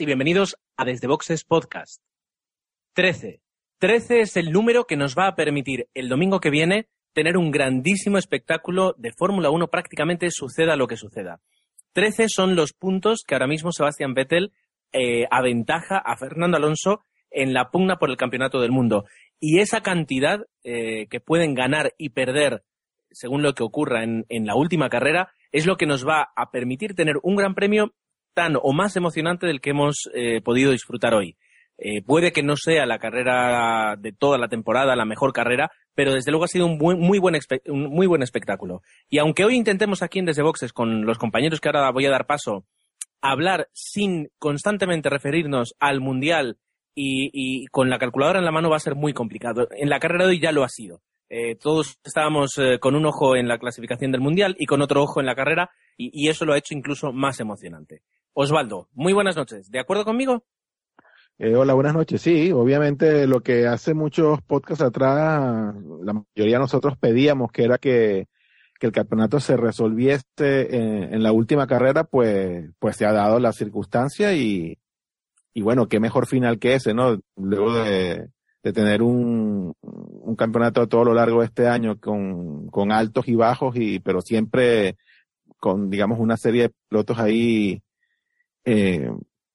y bienvenidos a Desde Boxes Podcast. 13. 13 es el número que nos va a permitir el domingo que viene tener un grandísimo espectáculo de Fórmula 1 prácticamente suceda lo que suceda. 13 son los puntos que ahora mismo Sebastián Vettel eh, aventaja a Fernando Alonso en la pugna por el campeonato del mundo. Y esa cantidad eh, que pueden ganar y perder según lo que ocurra en la última carrera es lo que nos va a permitir tener un gran premio tan o más emocionante del que hemos eh, podido disfrutar hoy. Eh, puede que no sea la carrera de toda la temporada, la mejor carrera, pero desde luego ha sido un buen, muy buen espectáculo. Y aunque hoy intentemos aquí en Desde Boxes con los compañeros que ahora voy a dar paso, hablar sin constantemente referirnos al Mundial y, y, con la calculadora en la mano va a ser muy complicado. En la carrera de hoy ya lo ha sido. Eh, todos estábamos eh, con un ojo en la clasificación del Mundial y con otro ojo en la carrera y, eso lo ha hecho incluso más emocionante. Osvaldo, muy buenas noches. ¿De acuerdo conmigo? Eh, hola, buenas noches. Sí, obviamente lo que hace muchos podcasts atrás, la mayoría de nosotros pedíamos que era que, el campeonato se resolviese en, en, la última carrera, pues, pues se ha dado la circunstancia y, y bueno, qué mejor final que ese, ¿no? Luego de, de tener un, un campeonato a todo lo largo de este año con, con altos y bajos y, pero siempre con, digamos, una serie de pilotos ahí eh,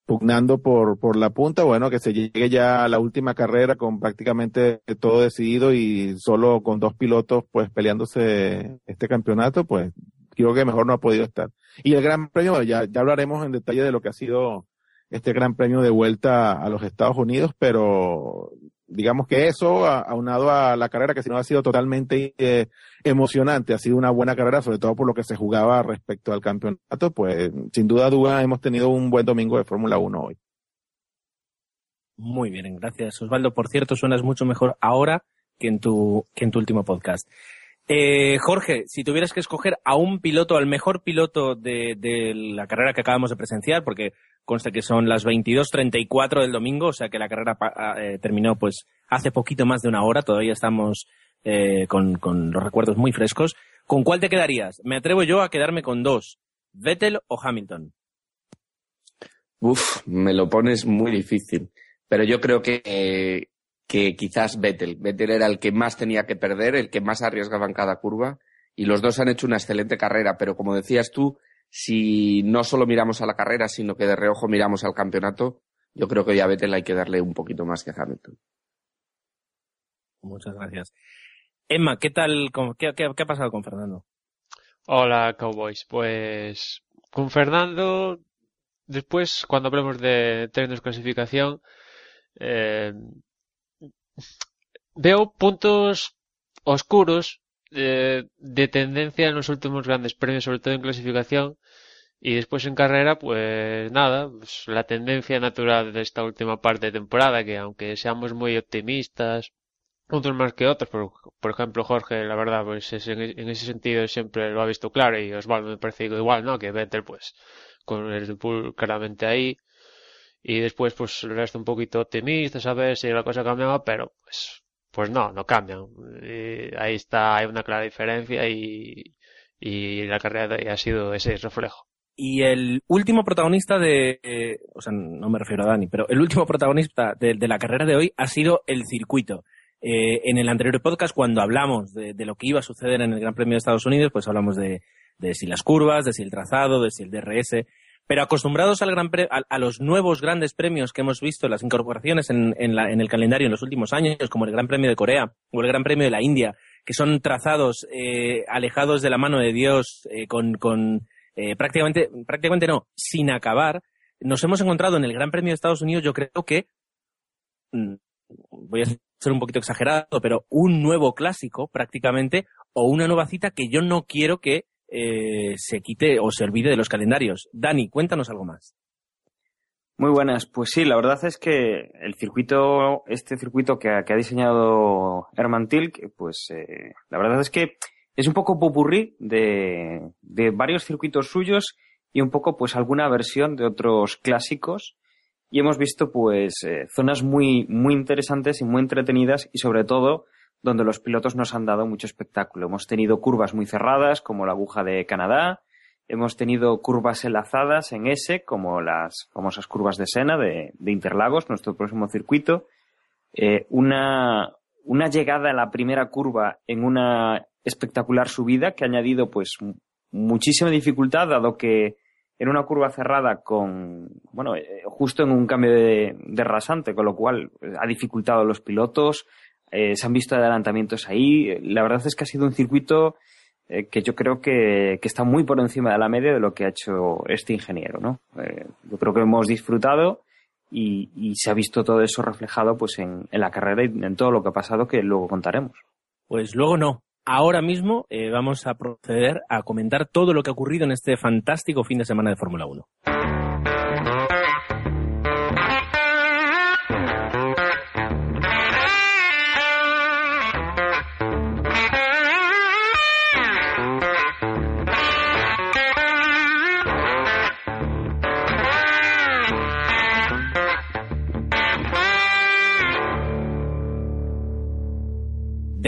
pugnando por, por la punta, bueno, que se llegue ya a la última carrera con prácticamente todo decidido y solo con dos pilotos pues peleándose este campeonato, pues creo que mejor no ha podido estar. Y el Gran Premio, ya, ya hablaremos en detalle de lo que ha sido este Gran Premio de vuelta a los Estados Unidos, pero digamos que eso, aunado a la carrera que si no ha sido totalmente eh, emocionante, ha sido una buena carrera, sobre todo por lo que se jugaba respecto al campeonato, pues sin duda duda hemos tenido un buen domingo de Fórmula 1 hoy. Muy bien, gracias Osvaldo. Por cierto, suenas mucho mejor ahora que en tu, que en tu último podcast. Eh, Jorge, si tuvieras que escoger a un piloto, al mejor piloto de, de la carrera que acabamos de presenciar, porque consta que son las 22.34 del domingo, o sea que la carrera eh, terminó pues hace poquito más de una hora, todavía estamos eh, con, con, los recuerdos muy frescos. ¿Con cuál te quedarías? Me atrevo yo a quedarme con dos, Vettel o Hamilton. Uf, me lo pones muy difícil, pero yo creo que, que quizás Vettel. Vettel era el que más tenía que perder, el que más arriesgaba en cada curva, y los dos han hecho una excelente carrera, pero como decías tú, si no solo miramos a la carrera, sino que de reojo miramos al campeonato, yo creo que hoy a Vettel hay que darle un poquito más que a Hamilton. Muchas gracias. Emma, ¿qué tal? Qué, qué, qué ha pasado con Fernando? Hola, Cowboys. Pues con Fernando, después, cuando hablemos de términos de clasificación, eh, veo puntos oscuros eh, de tendencia en los últimos grandes premios, sobre todo en clasificación. Y después en carrera, pues nada, pues la tendencia natural de esta última parte de temporada, que aunque seamos muy optimistas, otros más que otros, por, por ejemplo Jorge, la verdad, pues es, en, ese sentido siempre lo ha visto claro y Osvaldo me parece igual, ¿no? Que Vettel, pues, con el Bull claramente ahí. Y después, pues, el resto un poquito optimista, a ver si la cosa cambiaba, pero, pues, pues no, no cambian. Ahí está, hay una clara diferencia y, y la carrera ha sido ese reflejo. Y el último protagonista de, eh, o sea, no me refiero a Dani, pero el último protagonista de, de la carrera de hoy ha sido el circuito. Eh, en el anterior podcast, cuando hablamos de, de, lo que iba a suceder en el Gran Premio de Estados Unidos, pues hablamos de, de si las curvas, de si el trazado, de si el DRS. Pero acostumbrados al gran pre a, los nuevos grandes premios que hemos visto, las incorporaciones en, el calendario en los últimos años, como el Gran Premio de Corea o el Gran Premio de la India, que son trazados eh, alejados de la mano de Dios, eh, con, con eh, prácticamente, prácticamente no, sin acabar, nos hemos encontrado en el Gran Premio de Estados Unidos, yo creo que, mm, voy a ser un poquito exagerado, pero un nuevo clásico prácticamente, o una nueva cita que yo no quiero que eh, se quite o se olvide de los calendarios. Dani, cuéntanos algo más. Muy buenas. Pues sí, la verdad es que el circuito, este circuito que, que ha diseñado Herman Tilk, pues eh, la verdad es que es un poco popurrí de, de varios circuitos suyos y un poco pues alguna versión de otros clásicos y hemos visto pues eh, zonas muy muy interesantes y muy entretenidas y sobre todo donde los pilotos nos han dado mucho espectáculo. Hemos tenido curvas muy cerradas como la aguja de Canadá, hemos tenido curvas enlazadas en S como las famosas curvas de Sena de, de Interlagos, nuestro próximo circuito, eh, una una llegada a la primera curva en una espectacular subida que ha añadido pues muchísima dificultad dado que en una curva cerrada con, bueno, eh, justo en un cambio de, rasante, con lo cual pues, ha dificultado a los pilotos, eh, se han visto adelantamientos ahí. La verdad es que ha sido un circuito eh, que yo creo que, que, está muy por encima de la media de lo que ha hecho este ingeniero, ¿no? yo creo que hemos disfrutado y, se ha visto todo eso reflejado pues en, en la carrera y en todo lo que ha pasado que luego contaremos. Pues luego no, ahora mismo eh, vamos a proceder a comentar todo lo que ha ocurrido en este fantástico fin de semana de Fórmula 1.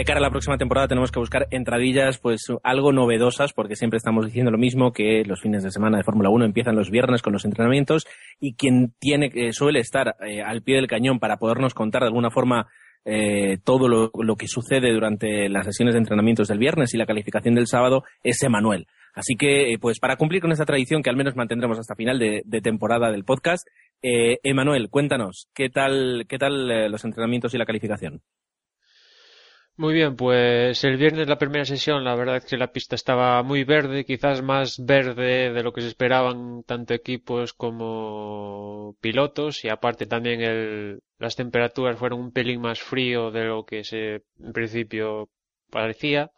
De cara a la próxima temporada tenemos que buscar entradillas pues algo novedosas porque siempre estamos diciendo lo mismo que los fines de semana de Fórmula 1 empiezan los viernes con los entrenamientos y quien tiene eh, suele estar eh, al pie del cañón para podernos contar de alguna forma eh, todo lo, que sucede durante las sesiones de entrenamientos del viernes y la calificación del sábado es Emanuel. Así que, pues para cumplir con esta tradición que al menos mantendremos hasta final de, temporada del podcast, Emanuel, cuéntanos, ¿qué tal, qué tal los entrenamientos y la calificación? Muy bien, pues el viernes la primera sesión, la verdad es que la pista estaba muy verde, quizás más verde de lo que se esperaban tanto equipos como pilotos y aparte también el, las temperaturas fueron un pelín más frío de lo que se en principio parecía.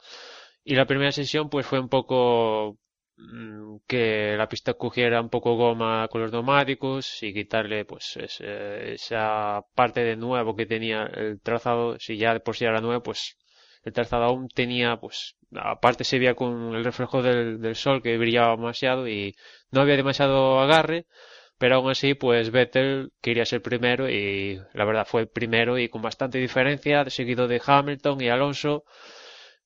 Y la primera sesión pues fue un poco que la pista cogiera un poco goma con los neumáticos y quitarle pues esa parte de nuevo que tenía el trazado. Si ya de por sí era nuevo pues el trazado aún tenía pues aparte se veía con el reflejo del, del sol que brillaba demasiado y no había demasiado agarre pero aún así pues Vettel quería ser primero y la verdad fue el primero y con bastante diferencia seguido de Hamilton y Alonso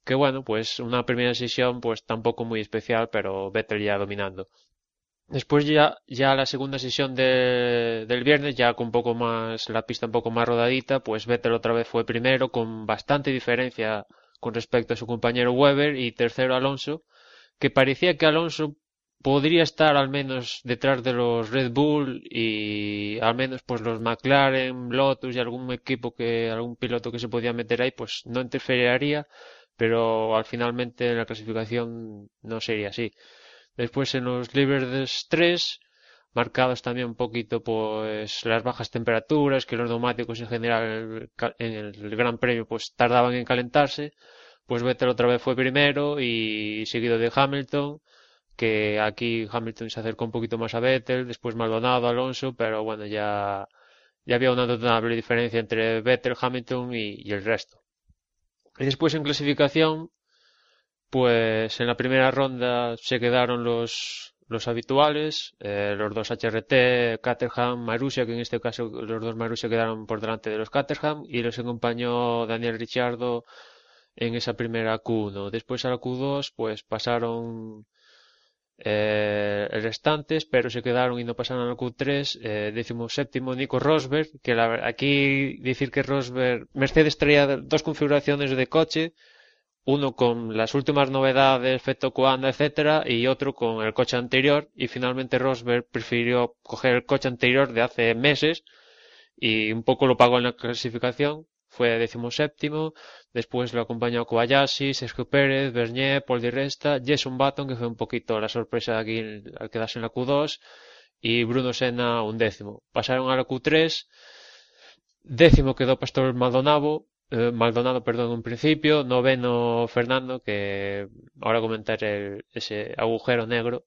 que bueno, pues una primera sesión pues tampoco muy especial, pero Vettel ya dominando. Después ya, ya la segunda sesión de, del viernes, ya con un poco más, la pista un poco más rodadita, pues Vettel otra vez fue primero, con bastante diferencia con respecto a su compañero Weber, y tercero Alonso, que parecía que Alonso podría estar al menos detrás de los Red Bull y al menos pues los McLaren, Lotus y algún equipo que, algún piloto que se podía meter ahí, pues no interferiría pero al finalmente en la clasificación no sería así. Después en los libres 3, marcados también un poquito pues las bajas temperaturas, que los neumáticos en general en el, Gran Premio pues tardaban en calentarse, pues Vettel otra vez fue primero y seguido de Hamilton, que aquí Hamilton se acercó un poquito más a Vettel, después Maldonado, Alonso, pero bueno, ya, ya había una notable diferencia entre Vettel, Hamilton y el resto. Y después en clasificación, pues en la primera ronda se quedaron los, los habituales, eh, los dos HRT, Caterham, Marussia, que en este caso los dos Marussia quedaron por delante de los Caterham, y los acompañó Daniel Ricciardo en esa primera Q1. Después a la Q2, pues pasaron eh, restantes, pero se quedaron y no pasaron al Q3, eh, décimo séptimo Nico Rosberg, que la, aquí decir que Rosberg, Mercedes traía dos configuraciones de coche, uno con las últimas novedades, efecto Coanda, etcétera, y otro con el coche anterior, y finalmente Rosberg prefirió coger el coche anterior de hace meses, y un poco lo pagó en la clasificación, fue decimoséptimo, después lo acompañó Kobayashi, Sergio Pérez, Bernier, Paul Di Resta, Jason Button, que fue un poquito la sorpresa aquí al quedarse en la Q2, y Bruno Senna un décimo. Pasaron a la Q3, décimo quedó Pastor Maldonado, eh, Maldonado, perdón, en principio, noveno Fernando, que ahora comentaré ese agujero negro,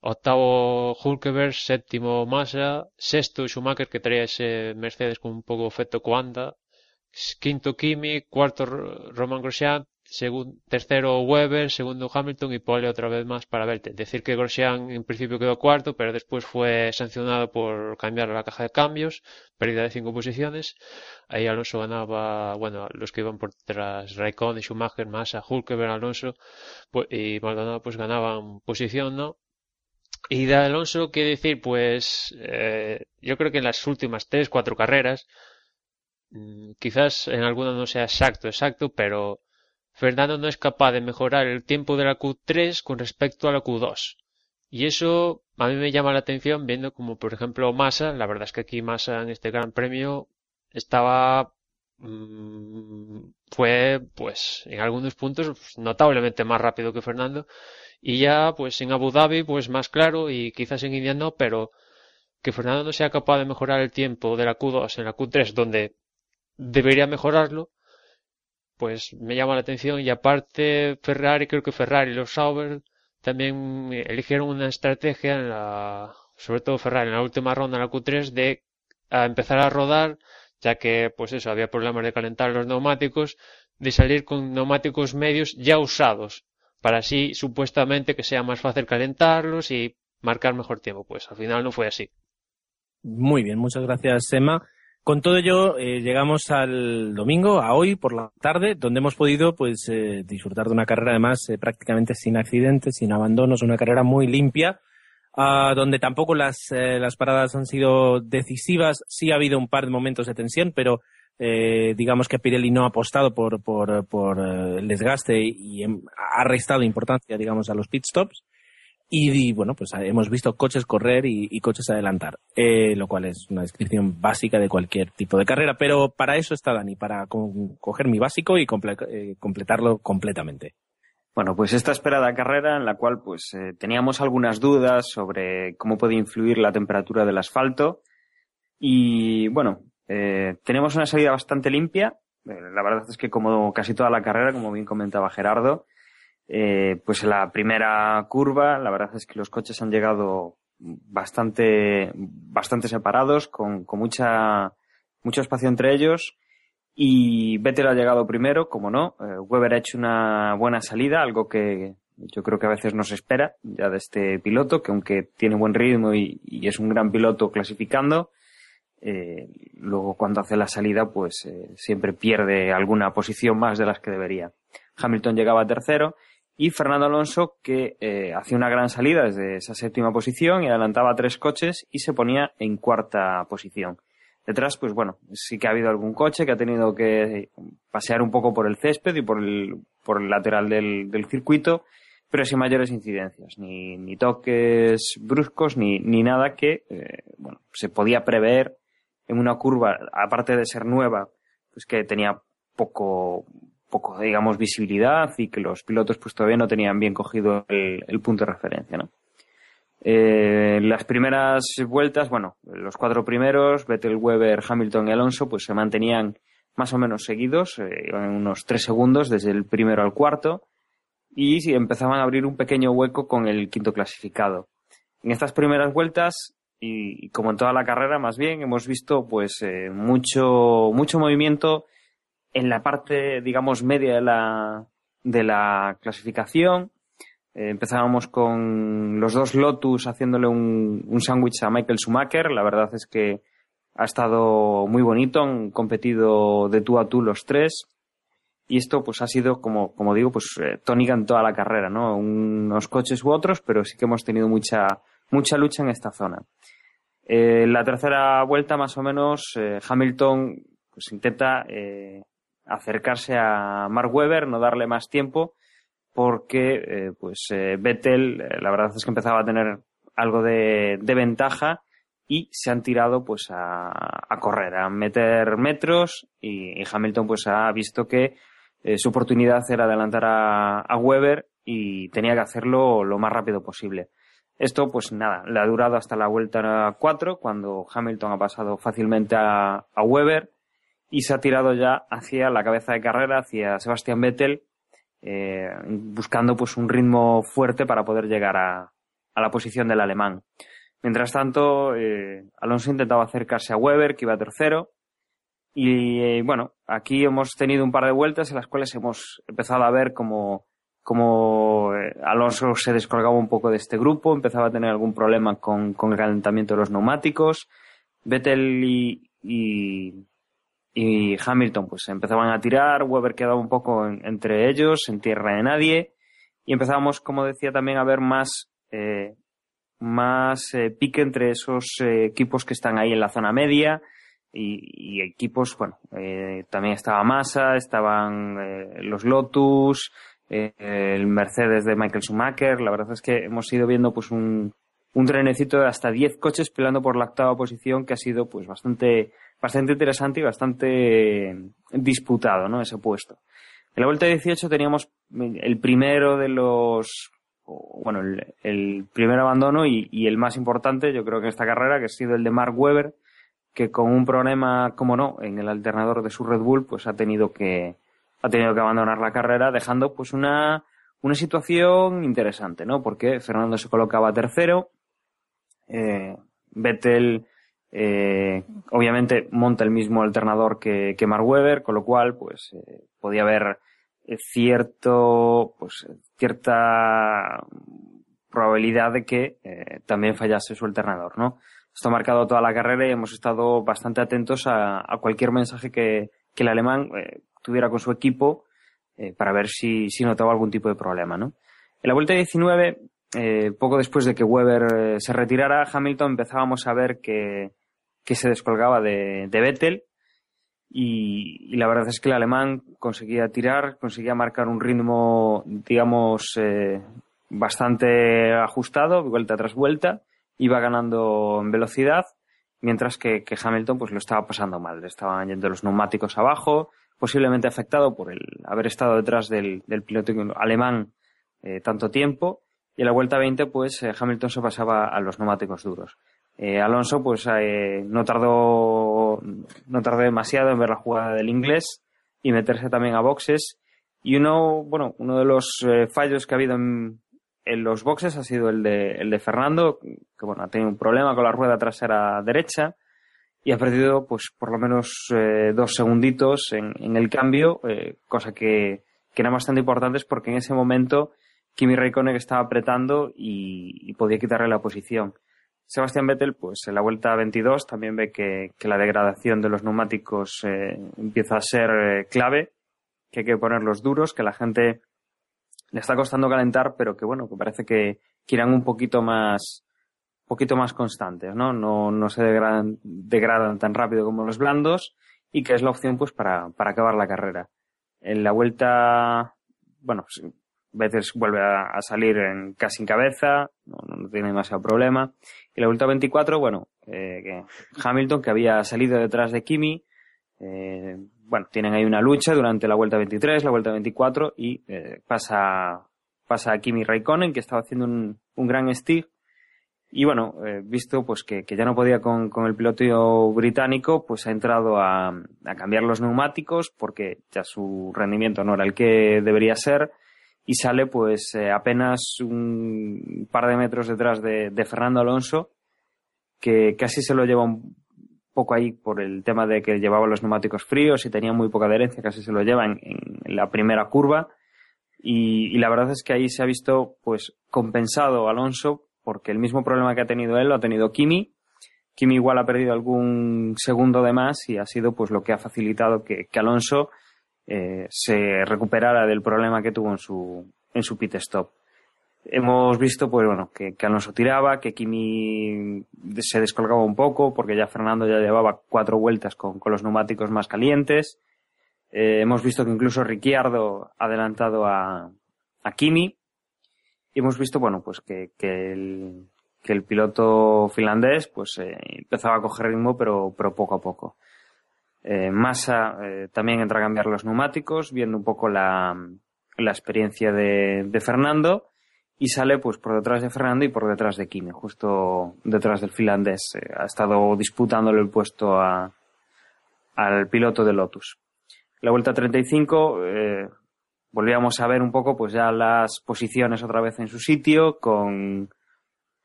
octavo Hulkeberg, séptimo Massa, sexto Schumacher, que traía ese Mercedes con un poco efecto Coanda, quinto Kimi, cuarto Roman Grosjean, tercero Weber, segundo Hamilton y pole otra vez más para Vettel. Decir que Grosjean en principio quedó cuarto, pero después fue sancionado por cambiar la caja de cambios, pérdida de cinco posiciones. Ahí Alonso ganaba, bueno, los que iban por detrás, Raikkonen, Schumacher, Massa, Hulkenberg, Alonso pues, y Maldonado pues ganaban posición, ¿no? Y de Alonso, ¿qué decir? Pues eh, yo creo que en las últimas tres, cuatro carreras, quizás en alguna no sea exacto, exacto, pero Fernando no es capaz de mejorar el tiempo de la Q3 con respecto a la Q2. Y eso a mí me llama la atención viendo como por ejemplo Massa, la verdad es que aquí Massa en este Gran Premio estaba mm, fue pues en algunos puntos notablemente más rápido que Fernando y ya pues en Abu Dhabi pues más claro y quizás en India no, pero que Fernando no sea capaz de mejorar el tiempo de la Q2 en la Q3 donde debería mejorarlo pues me llama la atención. Y aparte Ferrari, creo que Ferrari y los Sauber también eligieron una estrategia en la, sobre todo Ferrari en la última ronda en la Q3 de empezar a rodar ya que pues eso había problemas de calentar los neumáticos de salir con neumáticos medios ya usados para así supuestamente que sea más fácil calentarlos y marcar mejor tiempo. Pues al final no fue así. Muy bien muchas gracias Emma con todo ello, eh, llegamos al domingo, a hoy por la tarde, donde hemos podido pues eh, disfrutar de una carrera además eh, prácticamente sin accidentes, sin abandonos, una carrera muy limpia, uh, donde tampoco las, eh, las paradas han sido decisivas. Sí ha habido un par de momentos de tensión, pero eh, digamos que Pirelli no ha apostado por, por, por el desgaste y, ha restado importancia, digamos, a los pit stops. Y, bueno, pues hemos visto coches correr y, coches adelantar, eh, lo cual es una descripción básica de cualquier tipo de carrera, pero para eso está Dani, para coger mi básico y eh, completarlo completamente. Bueno, pues esta esperada carrera en la cual pues eh, teníamos algunas dudas sobre cómo puede influir la temperatura del asfalto y bueno, tenemos una salida bastante limpia. la verdad es que como casi toda la carrera, como bien comentaba Gerardo, eh, pues en la primera curva, la verdad es que los coches han llegado bastante, bastante separados, con, con mucha, mucho espacio entre ellos. Y Vettel ha llegado primero, como no. Eh, Weber ha hecho una buena salida, algo que yo creo que a veces no se espera ya de este piloto, que aunque tiene buen ritmo y, es un gran piloto clasificando, eh, luego cuando hace la salida, pues eh, siempre pierde alguna posición más de las que debería. Hamilton llegaba tercero y Fernando Alonso que eh, hacía una gran salida desde esa séptima posición y adelantaba tres coches y se ponía en cuarta posición. Detrás, pues bueno, sí que ha habido algún coche que ha tenido que pasear un poco por el césped y por el, por el lateral del, del circuito, pero sin mayores incidencias, ni, ni toques bruscos, ni, ni nada que, eh, bueno, se podía prever en una curva, aparte de ser nueva, pues que tenía poco, poco, digamos, visibilidad y que los pilotos pues todavía no tenían bien cogido el, punto de referencia, ¿no? Eh, las primeras vueltas, bueno, los cuatro primeros, Vettel, Weber, Hamilton y Alonso, pues se mantenían más o menos seguidos, eh, en unos tres segundos desde el primero al cuarto, y empezaban a abrir un pequeño hueco con el quinto clasificado. En estas primeras vueltas, y, como en toda la carrera más bien, hemos visto pues eh, mucho, mucho movimiento en la parte, digamos, media de la, de la clasificación. Eh, empezábamos con los dos Lotus haciéndole un, un sándwich a Michael Schumacher. La verdad es que ha estado muy bonito, han competido de tú a tú los tres. Y esto pues ha sido, como, como digo, pues eh, tónica en toda la carrera, ¿no? Unos coches u otros, pero sí que hemos tenido mucha, mucha lucha en esta zona. Eh, la tercera vuelta, más o menos, eh, Hamilton pues intenta eh, acercarse a Mark Webber, no darle más tiempo, porque eh, pues eh, Vettel eh, la verdad es que empezaba a tener algo de, ventaja y se han tirado pues a, a correr, a meter metros y, Hamilton pues ha visto que su oportunidad era adelantar a, a Weber y tenía que hacerlo lo más rápido posible. Esto, pues nada, le ha durado hasta la vuelta 4, cuando Hamilton ha pasado fácilmente a, a Weber y se ha tirado ya hacia la cabeza de carrera, hacia Sebastián Vettel, eh, buscando pues un ritmo fuerte para poder llegar a, a la posición del alemán. Mientras tanto, eh, Alonso intentaba acercarse a Weber, que iba tercero, Y eh, bueno, aquí hemos tenido un par de vueltas en las cuales hemos empezado a ver como como eh, Alonso se descolgaba un poco de este grupo, empezaba a tener algún problema con, con el calentamiento de los neumáticos. Vettel y, y, y, Hamilton pues empezaban a tirar, Weber quedaba un poco entre ellos, en tierra de nadie, y empezábamos, como decía, también a ver más, eh, más eh, pique entre esos eh, equipos que están ahí en la zona media y, y equipos, bueno, eh, también estaba Massa, estaban los Lotus, eh, el Mercedes de Michael Schumacher. La verdad es que hemos ido viendo pues un, un trenecito de hasta 10 coches peleando por la octava posición que ha sido pues bastante, bastante interesante y bastante disputado, ¿no? Ese puesto. En la vuelta 18 teníamos el primero de los, bueno, el, el primer abandono y, y, el más importante, yo creo que en esta carrera, que ha sido el de Mark Webber, que con un problema, como no, en el alternador de su Red Bull, pues ha tenido que, ha tenido que abandonar la carrera dejando pues una, una situación interesante, ¿no? Porque Fernando se colocaba tercero, eh, Vettel eh, obviamente monta el mismo alternador que, que Mark Webber, con lo cual pues eh, podía haber eh, cierto pues cierta probabilidad de que eh, también fallase su alternador, ¿no? Esto ha marcado toda la carrera y hemos estado bastante atentos a, a cualquier mensaje que, que el alemán eh, tuviera con su equipo eh, para ver si, si notaba algún tipo de problema, ¿no? En la vuelta 19, eh, poco después de que Weber eh, se retirara, Hamilton empezábamos a ver que, que se descolgaba de, de Vettel y, la verdad es que el alemán conseguía tirar, conseguía marcar un ritmo, digamos, eh, bastante ajustado, vuelta tras vuelta, iba ganando en velocidad, mientras que, que Hamilton pues lo estaba pasando mal, le estaban yendo los neumáticos abajo, posiblemente afectado por el haber estado detrás del, del piloto alemán eh, tanto tiempo. Y en la vuelta 20, pues eh, Hamilton se pasaba a los neumáticos duros. Eh, Alonso, pues eh, no tardó, no tardó demasiado en ver la jugada del inglés y meterse también a boxes. Y uno, bueno, uno de los eh, fallos que ha habido en, en, los boxes ha sido el de, el de Fernando, que bueno, ha tenido un problema con la rueda trasera derecha y ha perdido pues por lo menos eh, dos segunditos en, en el cambio, cosa que, que eran bastante importantes porque en ese momento Kimi Raikkonen estaba apretando y, y, podía quitarle la posición. Sebastián Vettel, pues en la vuelta 22 también ve que, que la degradación de los neumáticos eh, empieza a ser eh, clave, que hay que ponerlos duros, que la gente le está costando calentar, pero que bueno, que parece que, irán un poquito más, poquito más constantes, ¿no? No, no se degradan, degradan tan rápido como los blandos y que es la opción pues para, para acabar la carrera. En la vuelta, bueno, veces vuelve a, a salir en, casi en cabeza, no, no, tiene demasiado problema. Y la vuelta 24, bueno, eh, Hamilton que había salido detrás de Kimi, eh, bueno, tienen ahí una lucha durante la vuelta 23, la vuelta 24 y eh, pasa, pasa a Kimi Raikkonen que estaba haciendo un, un gran stick y bueno, eh, visto pues que, que, ya no podía con, con, el piloto británico, pues ha entrado a, a, cambiar los neumáticos porque ya su rendimiento no era el que debería ser y sale pues eh, apenas un par de metros detrás de, Fernando Alonso que casi se lo lleva un poco ahí por el tema de que llevaba los neumáticos fríos y tenía muy poca adherencia, casi se lo lleva en, la primera curva y, la verdad es que ahí se ha visto pues compensado Alonso porque el mismo problema que ha tenido él lo ha tenido Kimi. Kimi igual ha perdido algún segundo de más y ha sido pues lo que ha facilitado que Alonso eh, se recuperara del problema que tuvo en su, en su pit stop. Hemos visto, pues bueno, que, Alonso tiraba, que Kimi se descolgaba un poco, porque ya Fernando ya llevaba cuatro vueltas con, con los neumáticos más calientes. Eh, hemos visto que incluso Ricciardo ha adelantado a, a Kimi. Y hemos visto, bueno, pues que, que, el, que el piloto finlandés pues eh, empezaba a coger ritmo, pero, pero poco a poco. Eh, Massa eh, también entra a cambiar los neumáticos, viendo un poco la, la experiencia de, de, Fernando, y sale pues por detrás de Fernando y por detrás de Kimi, justo detrás del finlandés. Eh, ha estado disputándole el puesto a, al piloto de Lotus. La vuelta 35, eh, volvíamos a ver un poco pues ya las posiciones otra vez en su sitio con,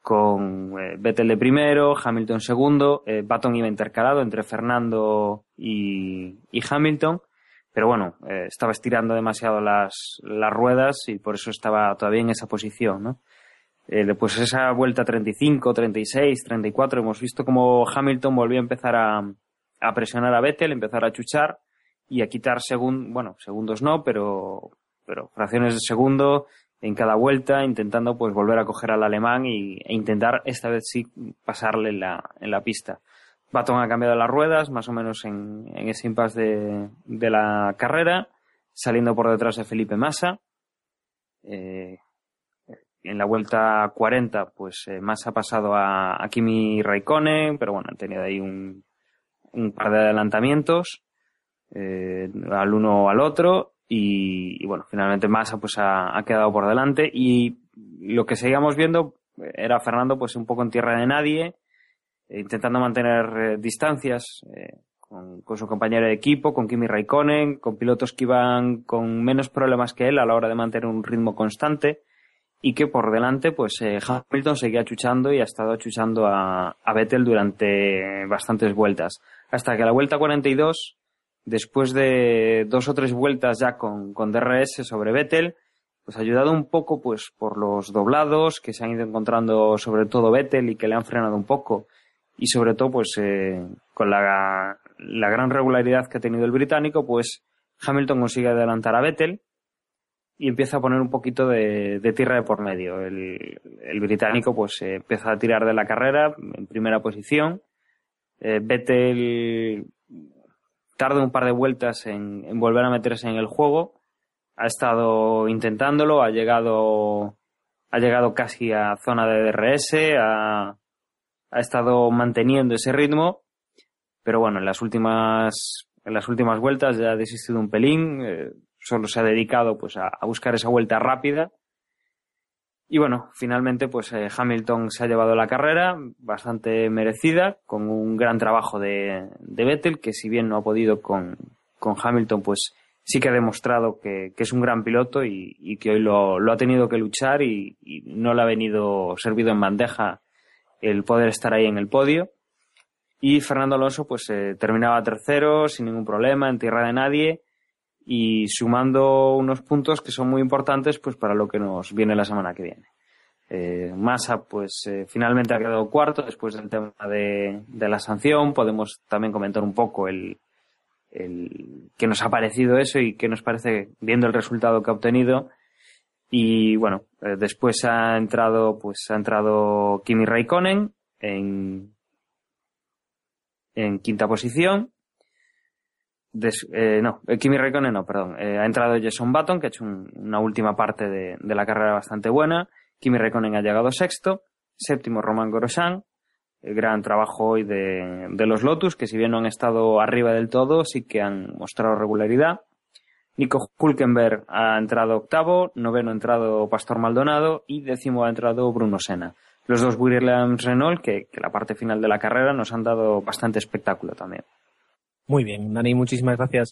con eh, Vettel de primero, Hamilton segundo, eh, Baton iba intercalado entre Fernando y, y Hamilton, pero bueno, eh, estaba estirando demasiado las, las ruedas y por eso estaba todavía en esa posición, ¿no? Eh, después esa vuelta 35, 36, 34, hemos visto como Hamilton volvió a empezar a, a presionar a Vettel, empezar a chuchar y a quitar segun, bueno, segundos no, pero, pero fracciones de segundo en cada vuelta, intentando pues volver a coger al alemán y, e intentar esta vez sí pasarle en la, en la pista. Baton ha cambiado las ruedas, más o menos en, en ese impasse de, de la carrera, saliendo por detrás de Felipe Massa. Eh, en la vuelta 40, pues eh, Massa ha pasado a, a Kimi Raikkonen, pero bueno, han tenido ahí un, un par de adelantamientos eh, al uno o al otro y, y bueno, finalmente Massa pues ha, quedado por delante y lo que seguíamos viendo era Fernando pues un poco en tierra de nadie, eh, intentando mantener eh, distancias con, con, su compañero de equipo, con Kimi Raikkonen, con pilotos que iban con menos problemas que él a la hora de mantener un ritmo constante y que por delante pues eh, Hamilton seguía chuchando y ha estado chuchando a, a Vettel durante bastantes vueltas. Hasta que a la vuelta 42, después de dos o tres vueltas ya con, con DRS sobre Vettel, pues ayudado un poco pues por los doblados que se han ido encontrando sobre todo Vettel y que le han frenado un poco y sobre todo pues eh, con la, la gran regularidad que ha tenido el británico pues Hamilton consigue adelantar a Vettel y empieza a poner un poquito de, de tierra de por medio. El, el británico pues eh, empieza a tirar de la carrera en primera posición. Eh, Vettel tarda un par de vueltas en, en, volver a meterse en el juego. Ha estado intentándolo, ha llegado, ha llegado casi a zona de DRS, ha, estado manteniendo ese ritmo, pero bueno, en las últimas, en las últimas vueltas ya ha desistido un pelín. Eh, solo se ha dedicado pues a buscar esa vuelta rápida. Y bueno, finalmente pues eh, Hamilton se ha llevado la carrera bastante merecida, con un gran trabajo de, de Vettel, que si bien no ha podido con, con Hamilton, pues sí que ha demostrado que, que es un gran piloto y, y que hoy lo, lo, ha tenido que luchar y, y, no le ha venido servido en bandeja el poder estar ahí en el podio. Y Fernando Alonso pues eh, terminaba tercero sin ningún problema, en tierra de nadie y sumando unos puntos que son muy importantes pues para lo que nos viene la semana que viene. Eh, Massa pues eh, finalmente ha quedado cuarto después del tema de, de, la sanción. Podemos también comentar un poco el, el qué nos ha parecido eso y qué nos parece viendo el resultado que ha obtenido. Y bueno, eh, después ha entrado pues ha entrado Kimi Raikkonen en en quinta posición Eh, no, Kimi Raikkonen no, perdón. Eh, ha entrado Jason Button, que ha hecho un, una última parte de, la carrera bastante buena. Kimi Raikkonen ha llegado sexto. Séptimo, Roman Grosjean. El gran trabajo hoy de, los Lotus, que si bien no han estado arriba del todo, sí que han mostrado regularidad. Nico Hulkenberg ha entrado octavo. Noveno ha entrado Pastor Maldonado. Y décimo ha entrado Bruno Senna. Los dos Williams Renault, que la parte final de la carrera nos han dado bastante espectáculo también. Muy bien, Dani, muchísimas gracias.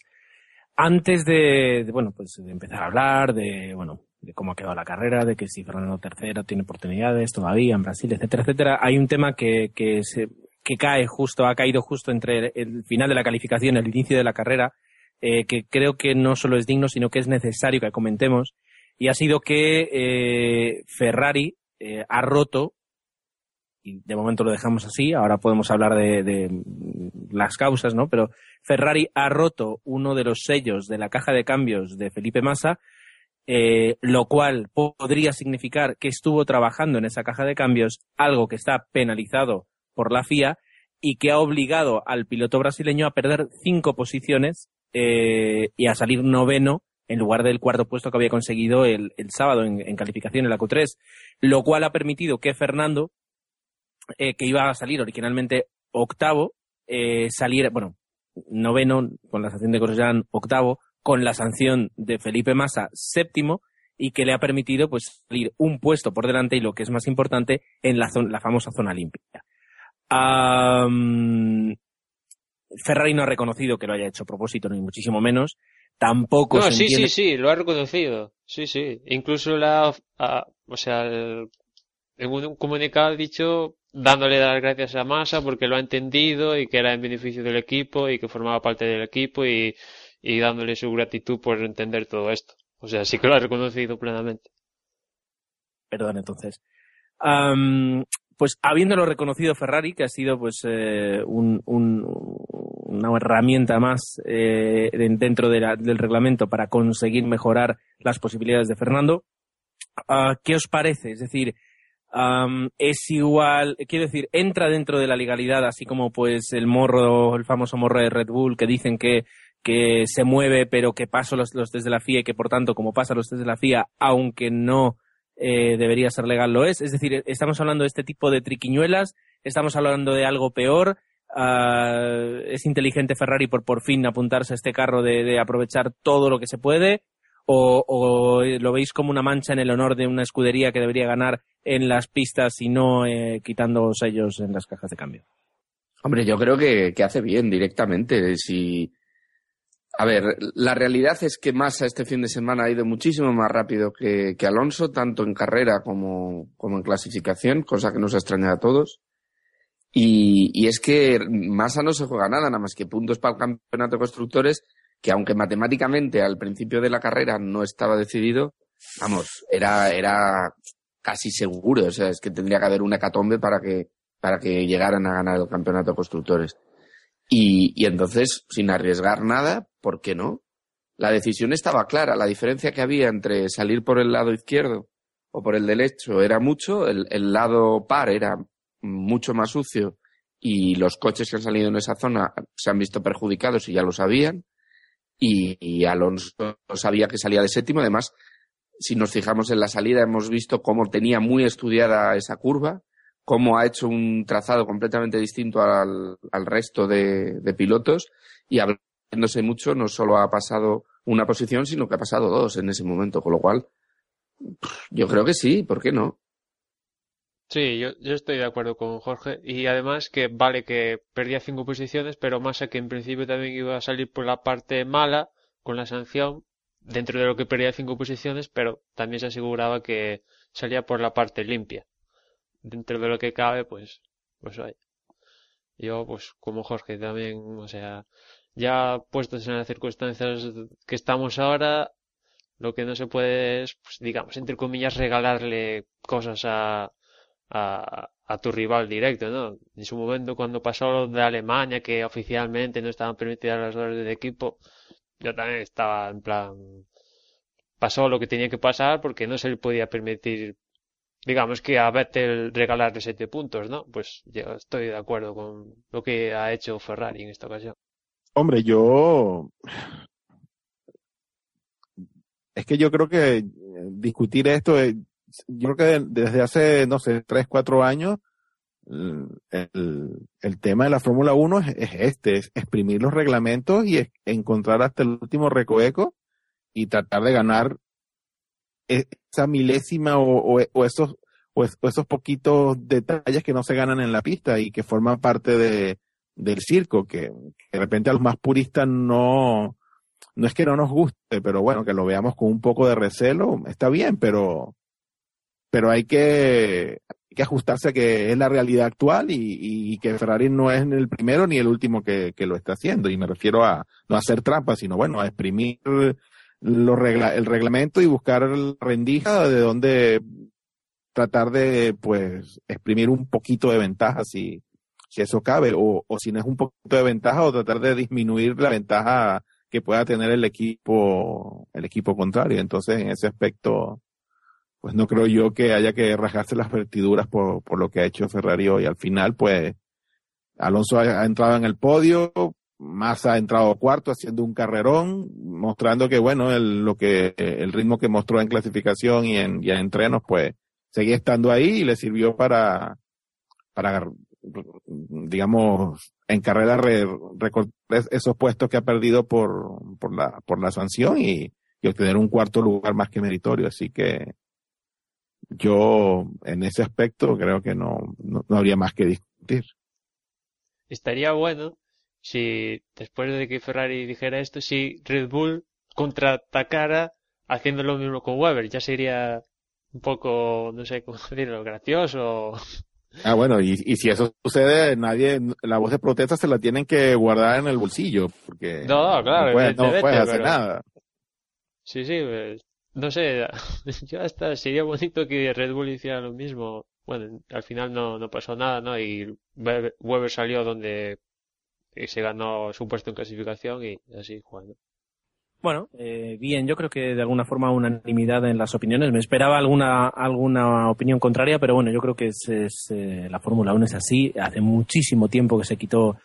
Antes de, bueno, pues de empezar a hablar de, bueno, de cómo ha quedado la carrera, de que si Fernando III tiene oportunidades todavía en Brasil, etcétera, etcétera, hay un tema que, que se, que cae justo, ha caído justo entre el final de la calificación y el inicio de la carrera, eh, que creo que no solo es digno, sino que es necesario que comentemos, y ha sido que eh, Ferrari eh, ha roto y de momento lo dejamos así, ahora podemos hablar de, las causas, ¿no? Pero Ferrari ha roto uno de los sellos de la caja de cambios de Felipe Massa, eh, lo cual podría significar que estuvo trabajando en esa caja de cambios, algo que está penalizado por la FIA y que ha obligado al piloto brasileño a perder cinco posiciones eh, y a salir noveno en lugar del cuarto puesto que había conseguido el, el sábado en, en, calificación en la Q3, lo cual ha permitido que Fernando eh, que iba a salir originalmente octavo, eh, salir, bueno, noveno con la sanción de Grosjean, octavo, con la sanción de Felipe Massa, séptimo, y que le ha permitido pues salir un puesto por delante y lo que es más importante, en la, zona, la famosa zona limpia. Um, Ferrari no ha reconocido que lo haya hecho a propósito, ni muchísimo menos. Tampoco. No, se sí, entiende... sí, sí, lo ha reconocido. Sí, sí. Incluso la, a, o sea, el, en un comunicado ha dicho dándole las gracias a Massa porque lo ha entendido y que era en beneficio del equipo y que formaba parte del equipo y, y dándole su gratitud por entender todo esto. O sea, sí que lo ha reconocido plenamente. Perdón, entonces. Pues habiéndolo reconocido Ferrari, que ha sido pues eh, un, un- una herramienta más eh, de- dentro de la- del reglamento para conseguir mejorar las posibilidades de Fernando, ah, ¿qué os parece? Es decir, am, es igual, quiero decir, entra dentro de la legalidad, así como pues el morro, el famoso morro de Red Bull, que dicen que, que se mueve, pero que pasa los, los test de la FIA y que por tanto, como pasa los test de la FIA, aunque no eh, debería ser legal, lo es. Es decir, estamos hablando de este tipo de triquiñuelas, estamos hablando de algo peor. ah, es inteligente Ferrari por por fin apuntarse a este carro de, de aprovechar todo lo que se puede. O, o lo veis como una mancha en el honor de una escudería que debería ganar en las pistas y no eh, quitando sellos en las cajas de cambio. Hombre, yo creo que, que hace bien directamente. Si... A ver, la realidad es que Massa este fin de semana ha ido muchísimo más rápido que, que Alonso, tanto en carrera como, como en clasificación, cosa que nos ha extrañado a todos. Y, y es que Massa no se juega nada, nada más que puntos para el campeonato de constructores, que aunque matemáticamente al principio de la carrera no estaba decidido, vamos, era, era casi seguro. O sea, es que tendría que haber una hecatombe para que, para que llegaran a ganar el campeonato de constructores. Y, y entonces, sin arriesgar nada, ¿por qué no? La decisión estaba clara. La diferencia que había entre salir por el lado izquierdo o por el derecho era mucho. El, el lado par era mucho más sucio y los coches que han salido en esa zona se han visto perjudicados y ya lo sabían. Y, y Alonso sabía que salía de séptimo. Además, si nos fijamos en la salida, hemos visto cómo tenía muy estudiada esa curva cómo ha hecho un trazado completamente distinto al, al resto de, de pilotos y abriéndose mucho, no solo ha pasado una posición, sino que ha pasado dos en ese momento, con lo cual yo creo que sí, ¿por qué no? Sí, yo, yo estoy de acuerdo con Jorge. Y además que vale que perdía cinco posiciones, pero Massa que en principio también iba a salir por la parte mala con la sanción, dentro de lo que perdía cinco posiciones, pero también se aseguraba que salía por la parte limpia. Dentro de lo que cabe, pues, pues hay. Yo, pues, como Jorge también, o sea, ya puestos en las circunstancias que estamos ahora, lo que no se puede es, pues, digamos, entre comillas, regalarle cosas a, a, tu rival directo, ¿no? En su momento, cuando pasó lo de Alemania, que oficialmente no estaban permitidas las horas de equipo, yo también estaba en plan, pasó lo que tenía que pasar porque no se le podía permitir, digamos que a Vettel regalarle siete puntos, ¿no? Pues yo estoy de acuerdo con lo que ha hecho Ferrari en esta ocasión. Hombre, yo. Es que yo creo que discutir esto, yo creo que desde hace, no sé, tres, cuatro años, el, el, tema de la Fórmula 1 es, es este, es exprimir los reglamentos y encontrar hasta el último recoveco y tratar de ganar e- esa milésima o, o, esos o, es- o esos poquitos detalles que no se ganan en la pista y que forman parte de, del circo, que, que de repente a los más puristas no, no es que no nos guste, pero bueno, que lo veamos con un poco de recelo, está bien, pero, pero hay que, hay que ajustarse a que es la realidad actual y, que Ferrari no es el primero ni el último que, lo está haciendo. Y me refiero a no hacer trampas, sino bueno, a exprimir los el reglamento y buscar rendija de donde tratar de pues exprimir un poquito de ventaja si, si eso cabe, o, o si no es un poquito de ventaja, o tratar de disminuir la ventaja que pueda tener el equipo, el equipo contrario. Entonces, en ese aspecto, pues no creo yo que haya que rajarse las vertiduras por, por lo que ha hecho Ferrari hoy. Al final, pues, Alonso ha, entrado en el podio, Massa ha entrado cuarto haciendo un carrerón, mostrando que, bueno, el, lo que, el ritmo que mostró en clasificación y en, y en entrenos, pues, seguía estando ahí y le sirvió para, para, digamos, en carrera re, esos puestos que ha perdido por, por la, por la sanción y, y obtener un cuarto lugar más que meritorio. Así que yo, en ese aspecto, creo que no, no, no habría más que discutir. Estaría bueno si después de que Ferrari dijera esto, si Red Bull contraatacara haciendo lo mismo con Weber, ya sería un poco, no sé cómo decirlo, gracioso. Ah, bueno, y, y si eso sucede, nadie, la voz de protesta se la tienen que guardar en el bolsillo, porque No, claro, no puedes, no puedes hacer pero- nada. Sí, sí, pues, no sé, yo hasta sería bonito que Red Bull hiciera lo mismo. Bueno, al final no, no pasó nada, ¿no? Y Weber salió donde se ganó su puesto en clasificación y así, bueno. Bueno, eh, bien, yo creo que de alguna forma unanimidad en las opiniones. Me esperaba alguna alguna opinión contraria, pero bueno, yo creo que es, es, eh, la Fórmula 1 es así. Hace muchísimo tiempo que se quitó.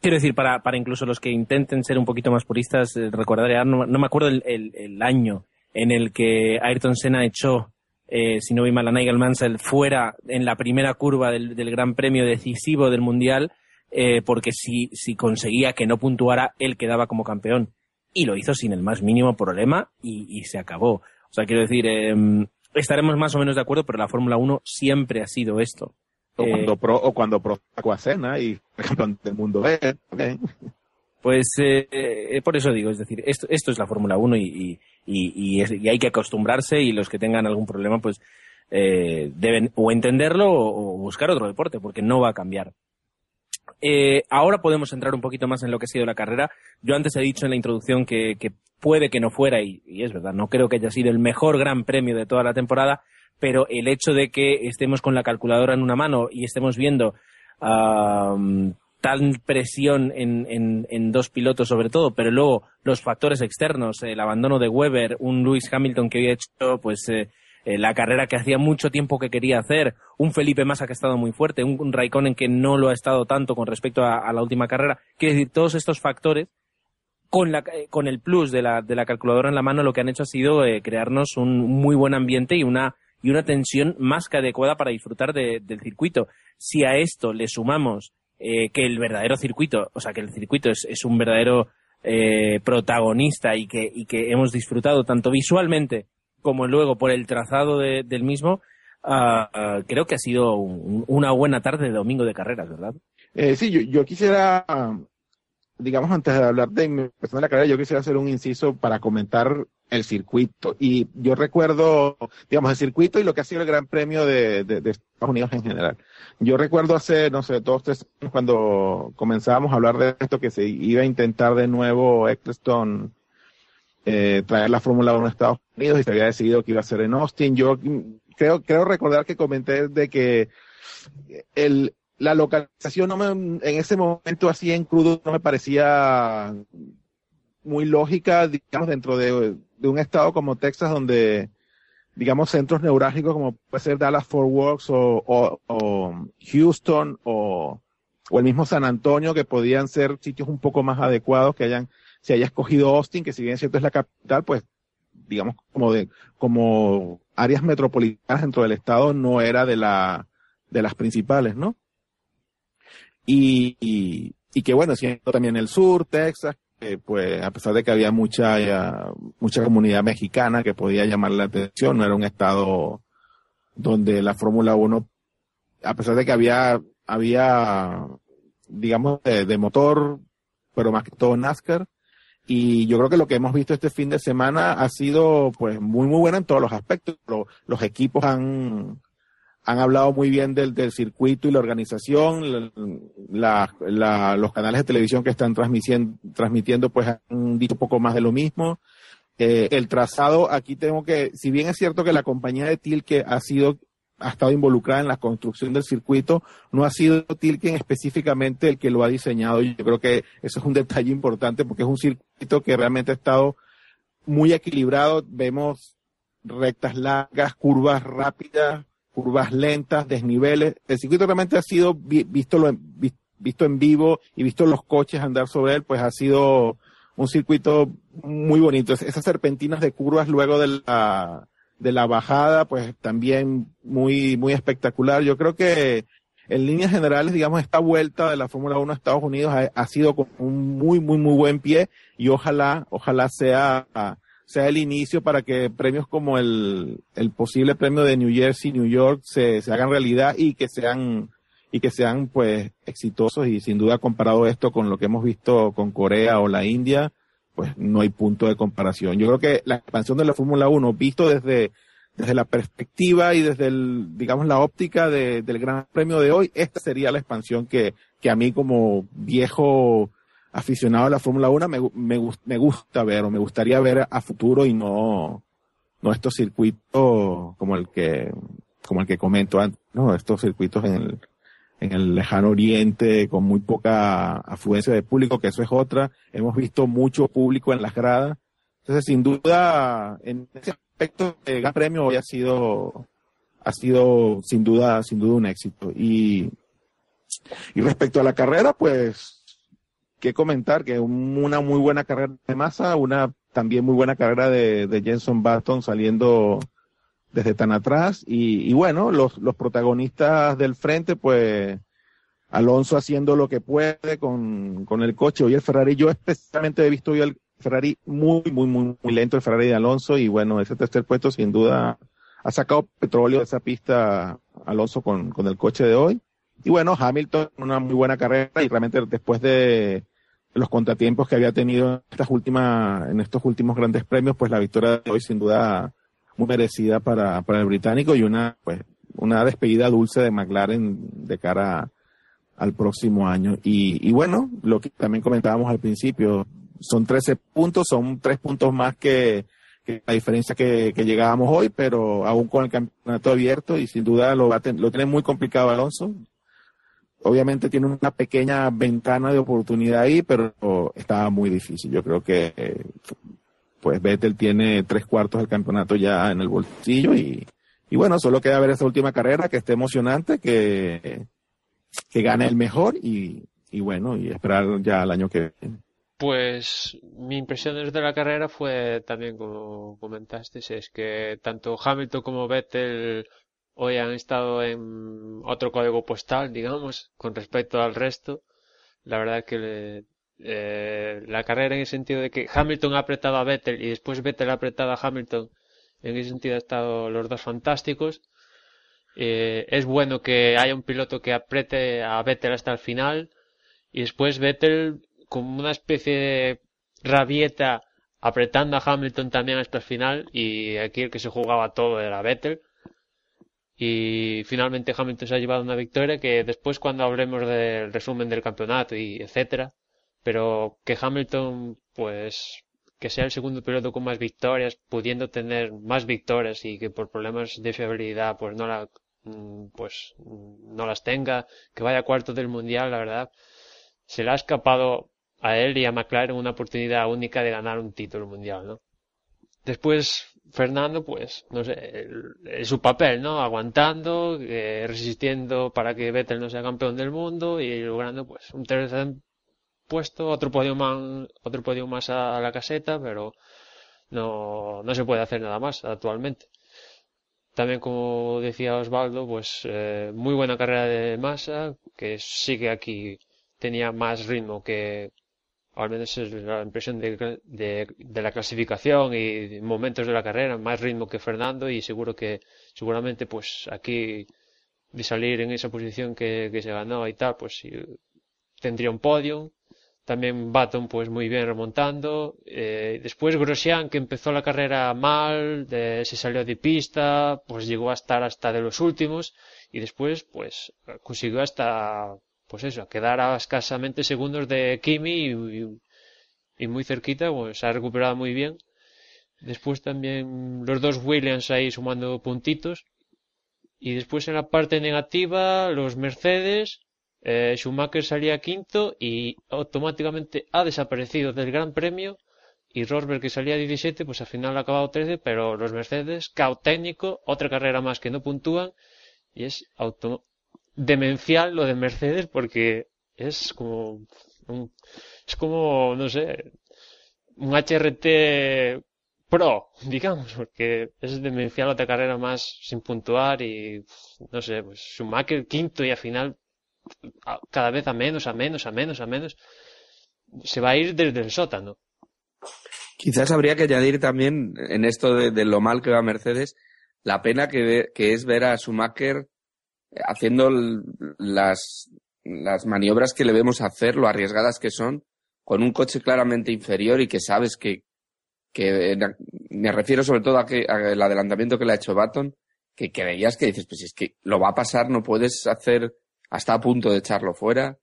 Quiero decir, para, para incluso los que intenten ser un poquito más puristas, eh, recordaré, no, no me acuerdo el, el, el año en el que Ayrton Senna echó, eh, si no vi mal, a Nigel Mansell fuera en la primera curva del, del Gran Premio decisivo del Mundial, eh, porque si, si conseguía que no puntuara, él quedaba como campeón y lo hizo sin el más mínimo problema y, y se acabó. O sea, quiero decir, eh, estaremos más o menos de acuerdo, pero la Fórmula 1 siempre ha sido esto. O Eh, cuando pro, o cuando pro sacó a Cena y ejemplo del mundo B, ok. Pues eh, eh, por eso digo, es decir, esto, es la Fórmula 1 y, hay que acostumbrarse y los que tengan algún problema pues eh, deben o entenderlo o, buscar otro deporte porque no va a cambiar. Eh, ahora podemos entrar un poquito más en lo que ha sido la carrera. Yo antes he dicho en la introducción que, puede que no fuera, y, es verdad, no creo que haya sido el mejor gran premio de toda la temporada, pero el hecho de que estemos con la calculadora en una mano y estemos viendo am, tal presión en, en, dos pilotos sobre todo, pero luego los factores externos, el abandono de Weber, un Lewis Hamilton que había hecho pues eh, eh, la carrera que hacía mucho tiempo que quería hacer, un Felipe Massa que ha estado muy fuerte, un, un Raikkonen que no lo ha estado tanto con respecto a, la última carrera. Quiero decir, todos estos factores, con, la, eh, con el plus de la, de la calculadora en la mano, lo que han hecho ha sido eh, crearnos un muy buen ambiente y una, y una tensión más que adecuada para disfrutar de- del circuito. Si a esto le sumamos eh, que el verdadero circuito, o sea, que el circuito es, es un verdadero eh, protagonista y que, y que hemos disfrutado tanto visualmente como luego por el trazado de- del mismo, ah, ah, creo que ha sido un- una buena tarde de domingo de carreras, ¿verdad? Eh, sí, yo, yo quisiera, digamos, antes de hablar de mi impresión de la carrera, yo quisiera hacer un inciso para comentar el circuito. Y yo recuerdo, digamos, el circuito y lo que ha sido el Gran Premio de, Estados Unidos en general. Yo recuerdo hace, no sé, dos, tres años cuando comenzábamos a hablar de esto, que se iba a intentar de nuevo Eccleston eh, traer la Fórmula 1 a Estados Unidos y se había decidido que iba a ser en Austin. Yo creo, creo recordar que comenté de que el, la localización no me, en ese momento así en crudo no me parecía muy lógica, digamos, dentro de, de un estado como Texas donde, digamos, centros neurálgicos como puede ser Dallas Fort Worth o, o, o Houston o, o el mismo San Antonio, que podían ser sitios un poco más adecuados, que hayan, se haya escogido Austin, que si bien cierto es la capital, pues, digamos, como de, como áreas metropolitanas dentro del estado no era de la, de las principales, ¿no? Y, y, y que bueno, siendo también el sur, Texas, eh, pues a pesar de que había mucha, ya, mucha comunidad mexicana que podía llamar la atención, no era un estado donde la Fórmula 1, a pesar de que había, había, digamos, de, motor, pero más que todo NASCAR, y yo creo que lo que hemos visto este fin de semana ha sido pues muy muy bueno en todos los aspectos. Lo- los equipos han, han hablado muy bien del, del circuito y la organización. La- la- los canales de televisión que están transmitiendo, transmitiendo pues han dicho un poco más de lo mismo. Eh, el trazado, aquí tengo que, si bien es cierto que la compañía de Tilke ha sido, ha estado involucrada en la construcción del circuito, no ha sido Tilken específicamente el que lo ha diseñado. Yo creo que eso es un detalle importante porque es un circuito que realmente ha estado muy equilibrado. Vemos rectas largas, curvas rápidas, curvas lentas, desniveles. El circuito realmente ha sido vi- visto, lo vi- visto en vivo y visto los coches andar sobre él, pues ha sido un circuito muy bonito. Es- Esas serpentinas de curvas luego de la, de la bajada, pues también muy, muy espectacular. Yo creo que en líneas generales, digamos, esta vuelta de la Fórmula 1 a Estados Unidos ha, ha sido con un muy, muy, muy buen pie y ojalá, ojalá sea, sea el inicio para que premios como el, el posible premio de New Jersey, New York se, se hagan realidad y que sean, y que sean pues exitosos y sin duda comparado esto con lo que hemos visto con Corea o la India, pues no hay punto de comparación. Yo creo que la expansión de la Fórmula 1 visto desde, desde la perspectiva y desde el, digamos, la óptica de, del Gran Premio de hoy, esta sería la expansión que, que a mí como viejo aficionado a la Fórmula 1 me, me, me gusta ver o me gustaría ver a futuro y no, no estos circuitos como el que, como el que comento antes, no, estos circuitos en el, en el lejano oriente con muy poca afluencia de público, que eso es otra. Hemos visto mucho público en las gradas. Entonces, sin duda, en ese aspecto, el Gran Premio hoy ha sido, ha sido sin duda, sin duda un éxito. Y, y respecto a la carrera, pues, qué comentar, que una muy buena carrera de masa, una también muy buena carrera de, de Jenson Button saliendo desde tan atrás. Y, y bueno, los, los protagonistas del frente, pues Alonso haciendo lo que puede con, con el coche. Hoy el Ferrari, yo especialmente he visto hoy el Ferrari muy, muy, muy, muy lento, el Ferrari de Alonso. Y bueno, ese tercer puesto sin duda ha sacado petróleo de esa pista Alonso con, con el coche de hoy. Y bueno, Hamilton, una muy buena carrera y realmente después de, los contratiempos que había tenido en estas últimas, en estos últimos grandes premios, pues la victoria de hoy sin duda muy merecida para, para el británico y una, pues, una despedida dulce de McLaren de cara al próximo año. Y, y bueno, lo que también comentábamos al principio, son 13 puntos, son tres puntos más que, que la diferencia que, que, llegábamos hoy, pero aún con el campeonato abierto y sin duda lo, va a lo tiene muy complicado Alonso obviamente tiene una pequeña ventana de oportunidad ahí, pero estaba muy difícil. Yo creo que pues Vettel tiene tres cuartos del campeonato ya en el bolsillo y, y bueno, solo queda ver esta última carrera que esté emocionante, que, que gane el mejor y, y bueno, y esperar ya el año que viene. Pues mi impresión desde la carrera fue también como comentaste, es que tanto Hamilton como Vettel hoy han estado en otro código postal, digamos, con respecto al resto. La verdad es que eh, la carrera en el sentido de que Hamilton ha apretado a Vettel y después Vettel ha apretado a Hamilton, en ese sentido han estado los dos fantásticos. Eh, es bueno que haya un piloto que apriete a Vettel hasta el final y después Vettel como una especie de rabieta apretando a Hamilton también hasta el final y aquí el que se jugaba todo era Vettel y finalmente Hamilton se ha llevado una victoria que después cuando hablemos del resumen del campeonato y etcétera pero que Hamilton pues que sea el segundo piloto con más victorias pudiendo tener más victorias y que por problemas de fiabilidad pues no la mm, pues no las tenga que vaya cuarto del mundial la verdad se le ha escapado a él y a McLaren una oportunidad única de ganar un título mundial no después Fernando, pues, no sé, su papel, ¿no? Aguantando, eh, resistiendo para que Vettel no sea campeón del mundo y logrando, pues, un tercer puesto, otro podio más, otro podio más a, la caseta, pero no, no se puede hacer nada más actualmente. También, como decía Osvaldo, pues, eh, muy buena carrera de masa, que sigue aquí tenía más ritmo que, al menos es la impresión de, de, la clasificación y momentos de la carrera, más ritmo que Fernando y seguro que, seguramente pues aquí de salir en esa posición que, que se ganó y tal, pues tendría un podio. También Baton pues muy bien remontando. Eh, después Grosjean que empezó la carrera mal, se salió de pista, pues llegó a estar hasta de los últimos y después pues consiguió hasta pues eso, a quedar escasamente segundos de Kimi y, muy cerquita, pues se ha recuperado muy bien. Después también los dos Williams ahí sumando puntitos. Y después en la parte negativa, los Mercedes, eh, Schumacher salía quinto y automáticamente ha desaparecido del Gran Premio. Y Rosberg que salía 17, pues al final ha acabado 13, pero los Mercedes, cao técnico, otra carrera más que no puntúan. Y es auto demencial lo de Mercedes porque es como un, es como no sé un HRT Pro, digamos, porque es demencial otra carrera más sin puntuar y no sé, pues Schumacher quinto y al final cada vez a menos, a menos, a menos, a menos se va a ir desde el sótano. Quizás habría que añadir también en esto de, lo mal que va Mercedes la pena que, que es ver a Schumacher haciendo las, las maniobras que le vemos hacer, lo arriesgadas que son, con un coche claramente inferior y que sabes que, que en, me refiero sobre todo a que al adelantamiento que le ha hecho Baton, que, que veías que dices, pues es que lo va a pasar, no puedes hacer hasta a punto de echarlo fuera.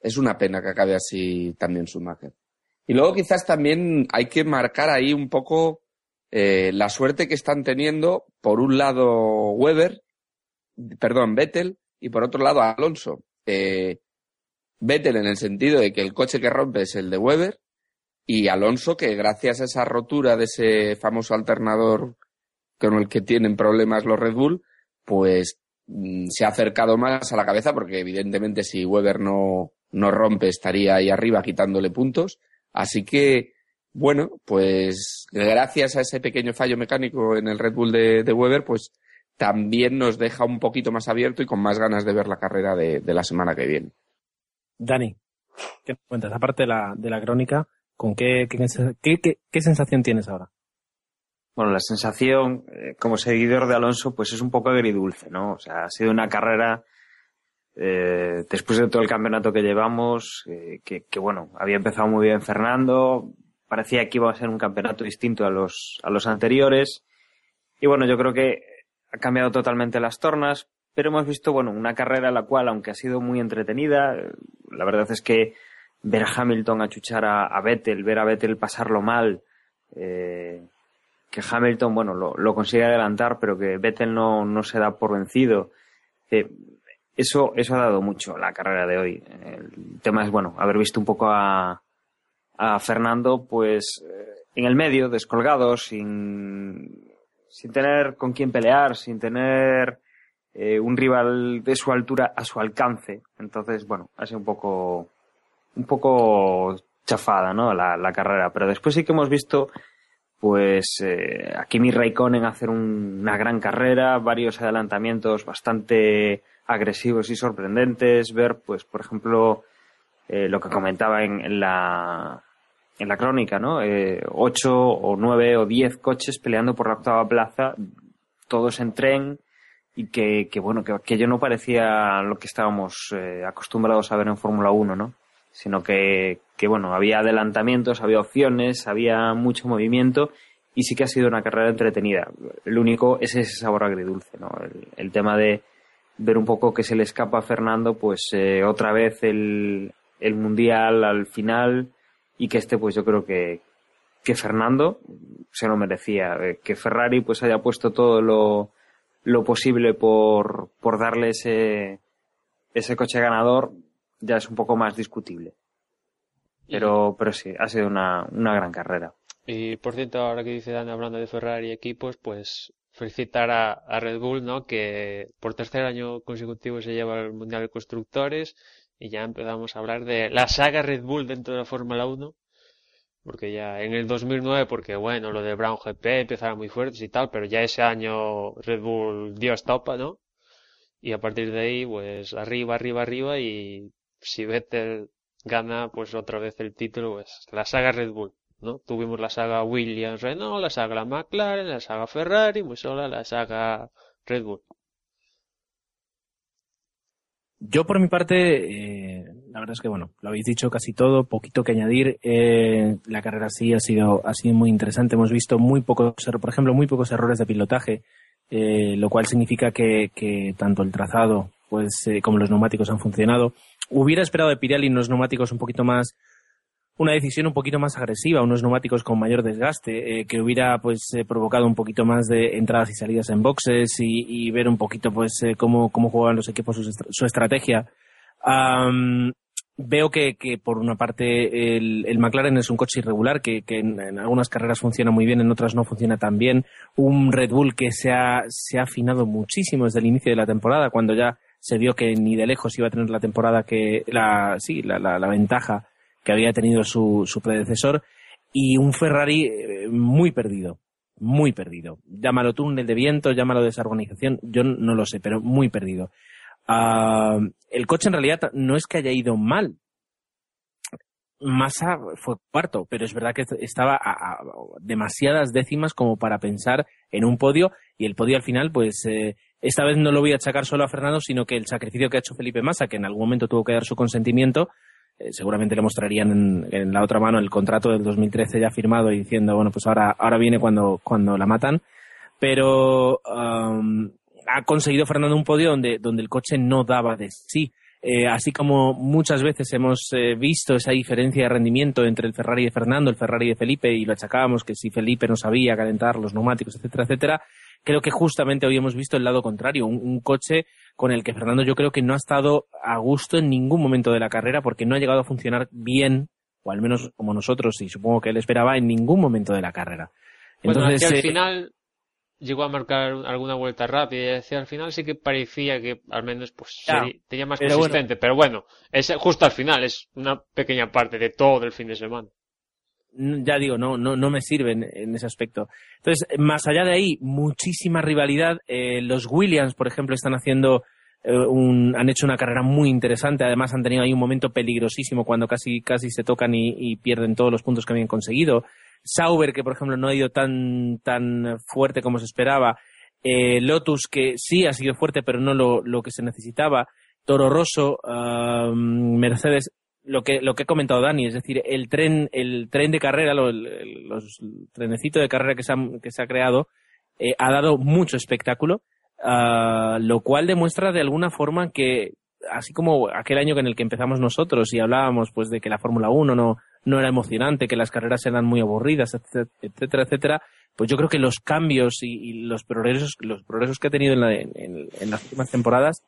Es una pena que acabe así también Schumacher. Y luego quizás también hay que marcar ahí un poco eh, la suerte que están teniendo, por un lado Weber, perdón, Vettel, y por otro lado Alonso. Eh, Vettel en el sentido de que el coche que rompe es el de Weber, y Alonso que gracias a esa rotura de ese famoso alternador con el que tienen problemas los Red Bull, pues mm, se ha acercado más a la cabeza porque evidentemente si Weber no, no rompe estaría ahí arriba quitándole puntos. Así que, bueno, pues gracias a ese pequeño fallo mecánico en el Red Bull de, de Weber, pues también nos deja un poquito más abierto y con más ganas de ver la carrera de, de la semana que viene. Dani, ¿qué cuentas? Aparte de la, de la crónica, ¿con qué, qué, qué, qué sensación tienes ahora? Bueno, la sensación, eh, como seguidor de Alonso, pues es un poco agridulce, ¿no? O sea, ha sido una carrera, eh, después de todo el campeonato que llevamos, eh, que, que, bueno, había empezado muy bien Fernando, parecía que iba a ser un campeonato distinto a los, a los anteriores, y bueno, yo creo que ha cambiado totalmente las tornas, pero hemos visto, bueno, una carrera la cual, aunque ha sido muy entretenida, la verdad es que ver a Hamilton achuchar a, a Vettel, ver a Vettel pasarlo mal, eh, que Hamilton, bueno, lo, lo, consigue adelantar, pero que Vettel no, no se da por vencido. Eh, eso, eso ha dado mucho la carrera de hoy. El tema es, bueno, haber visto un poco a, a Fernando, pues, eh, en el medio, descolgado, sin, sin tener con quién pelear, sin tener eh, un rival de su altura a su alcance. Entonces, bueno, ha sido un poco, un poco chafada, ¿no? La, la carrera. Pero después sí que hemos visto pues eh, a Kimi Raikkonen hacer un, una gran carrera, varios adelantamientos bastante agresivos y sorprendentes, ver, pues, por ejemplo, eh, lo que comentaba en, en, la en la crónica, ¿no? Eh, ocho o nueve o diez coches peleando por la octava plaza, todos en tren y que, que bueno, que aquello no parecía lo que estábamos eh, acostumbrados a ver en Fórmula 1, ¿no? sino que, que, bueno, había adelantamientos, había opciones, había mucho movimiento y sí que ha sido una carrera entretenida. El único es ese sabor agridulce, ¿no? El, el tema de ver un poco que se le escapa a Fernando, pues eh, otra vez el, el mundial al final y que este, pues yo creo que, que Fernando se lo merecía, eh, que Ferrari pues haya puesto todo lo, lo posible por, por darle ese, ese coche ganador, ya es un poco más discutible. Pero, pero sí, ha sido una, una gran carrera. Y por cierto, ahora que dice Dan hablando de Ferrari y equipos, pues felicitar a, a, Red Bull, ¿no? Que por tercer año consecutivo se lleva el Mundial de Constructores y ya empezamos a hablar de la saga Red Bull dentro de la Fórmula 1. Porque ya en el 2009, porque bueno, lo de Brown GP empezaba muy fuertes y tal, pero ya ese año Red Bull dio estopa, ¿no? Y a partir de ahí, pues arriba, arriba, arriba y si Vettel gana pues otra vez el título, pues la saga Red Bull, ¿no? Tuvimos la saga Williams Renault, la saga McLaren, la saga Ferrari, muy sola la saga Red Bull. Yo por mi parte, eh, la verdad es que bueno, lo habéis dicho casi todo, poquito que añadir. Eh, la carrera sí ha sido, ha sido muy interesante. Hemos visto muy pocos, por ejemplo, muy pocos errores de pilotaje, eh, lo cual significa que, que tanto el trazado pues eh, como los neumáticos han funcionado. Hubiera esperado de Pirelli unos neumáticos un poquito más, una decisión un poquito más agresiva, unos neumáticos con mayor desgaste, eh, que hubiera pues eh, provocado un poquito más de entradas y salidas en boxes y, y ver un poquito pues eh, cómo, cómo jugaban los equipos su, su estrategia. Um, veo que, que, por una parte el, el, McLaren es un coche irregular que, que en, algunas carreras funciona muy bien, en otras no funciona tan bien. Un Red Bull que se ha, se ha afinado muchísimo desde el inicio de la temporada, cuando ya se vio que ni de lejos iba a tener la temporada que, la, sí, la, la, la ventaja que había tenido su, su predecesor y un Ferrari eh, muy perdido, muy perdido. Llámalo túnel de viento, llámalo desorganización, yo no lo sé, pero muy perdido. Uh, el coche en realidad no es que haya ido mal. Massa fue cuarto, pero es verdad que estaba a, a, demasiadas décimas como para pensar en un podio y el podio al final pues eh, esta vez no lo voy a achacar solo a Fernando, sino que el sacrificio que ha hecho Felipe Massa, que en algún momento tuvo que dar su consentimiento, eh, seguramente le mostrarían en, la otra mano el contrato del 2013 ya firmado y diciendo, bueno, pues ahora, ahora viene cuando, cuando la matan. Pero um, ha conseguido Fernando un podio donde, donde el coche no daba de sí. Eh, así como muchas veces hemos eh, visto esa diferencia de rendimiento entre el Ferrari de Fernando, el Ferrari de Felipe, y lo achacábamos que si Felipe no sabía calentar los neumáticos, etcétera, etcétera, creo que justamente hoy hemos visto el lado contrario, un, un, coche con el que Fernando yo creo que no ha estado a gusto en ningún momento de la carrera porque no ha llegado a funcionar bien, o al menos como nosotros, y supongo que él esperaba, en ningún momento de la carrera. Entonces, bueno, al eh, final llegó a marcar alguna vuelta rápida y decía, al final sí que parecía que al menos pues sería- tenía más pero consistente, pero bueno, es justo al final, es una pequeña parte de todo el fin de semana. Ya digo, no, no, no me sirven en ese aspecto. Entonces, más allá de ahí, muchísima rivalidad. Eh, los Williams, por ejemplo, están haciendo eh, un, han hecho una carrera muy interesante. Además, han tenido ahí un momento peligrosísimo cuando casi, casi se tocan y, y pierden todos los puntos que habían conseguido. Sauber, que por ejemplo no ha ido tan, tan fuerte como se esperaba. Eh, Lotus, que sí ha sido fuerte, pero no lo, lo que se necesitaba. Toro Rosso, ah, Mercedes, lo que, lo que ha comentado Dani, es decir, el tren, el tren de carrera, los el trenecito de carrera que se, han- que se ha creado, eh, ha dado mucho espectáculo, ah, lo cual demuestra de alguna forma que, así como aquel año en el que empezamos nosotros y hablábamos pues de que la Fórmula 1 no, no era emocionante, que las carreras eran muy aburridas, etcétera, etcétera, etcétera, pues yo creo que los cambios y, y los progresos, los progresos que ha tenido en, la- en- en las últimas temporadas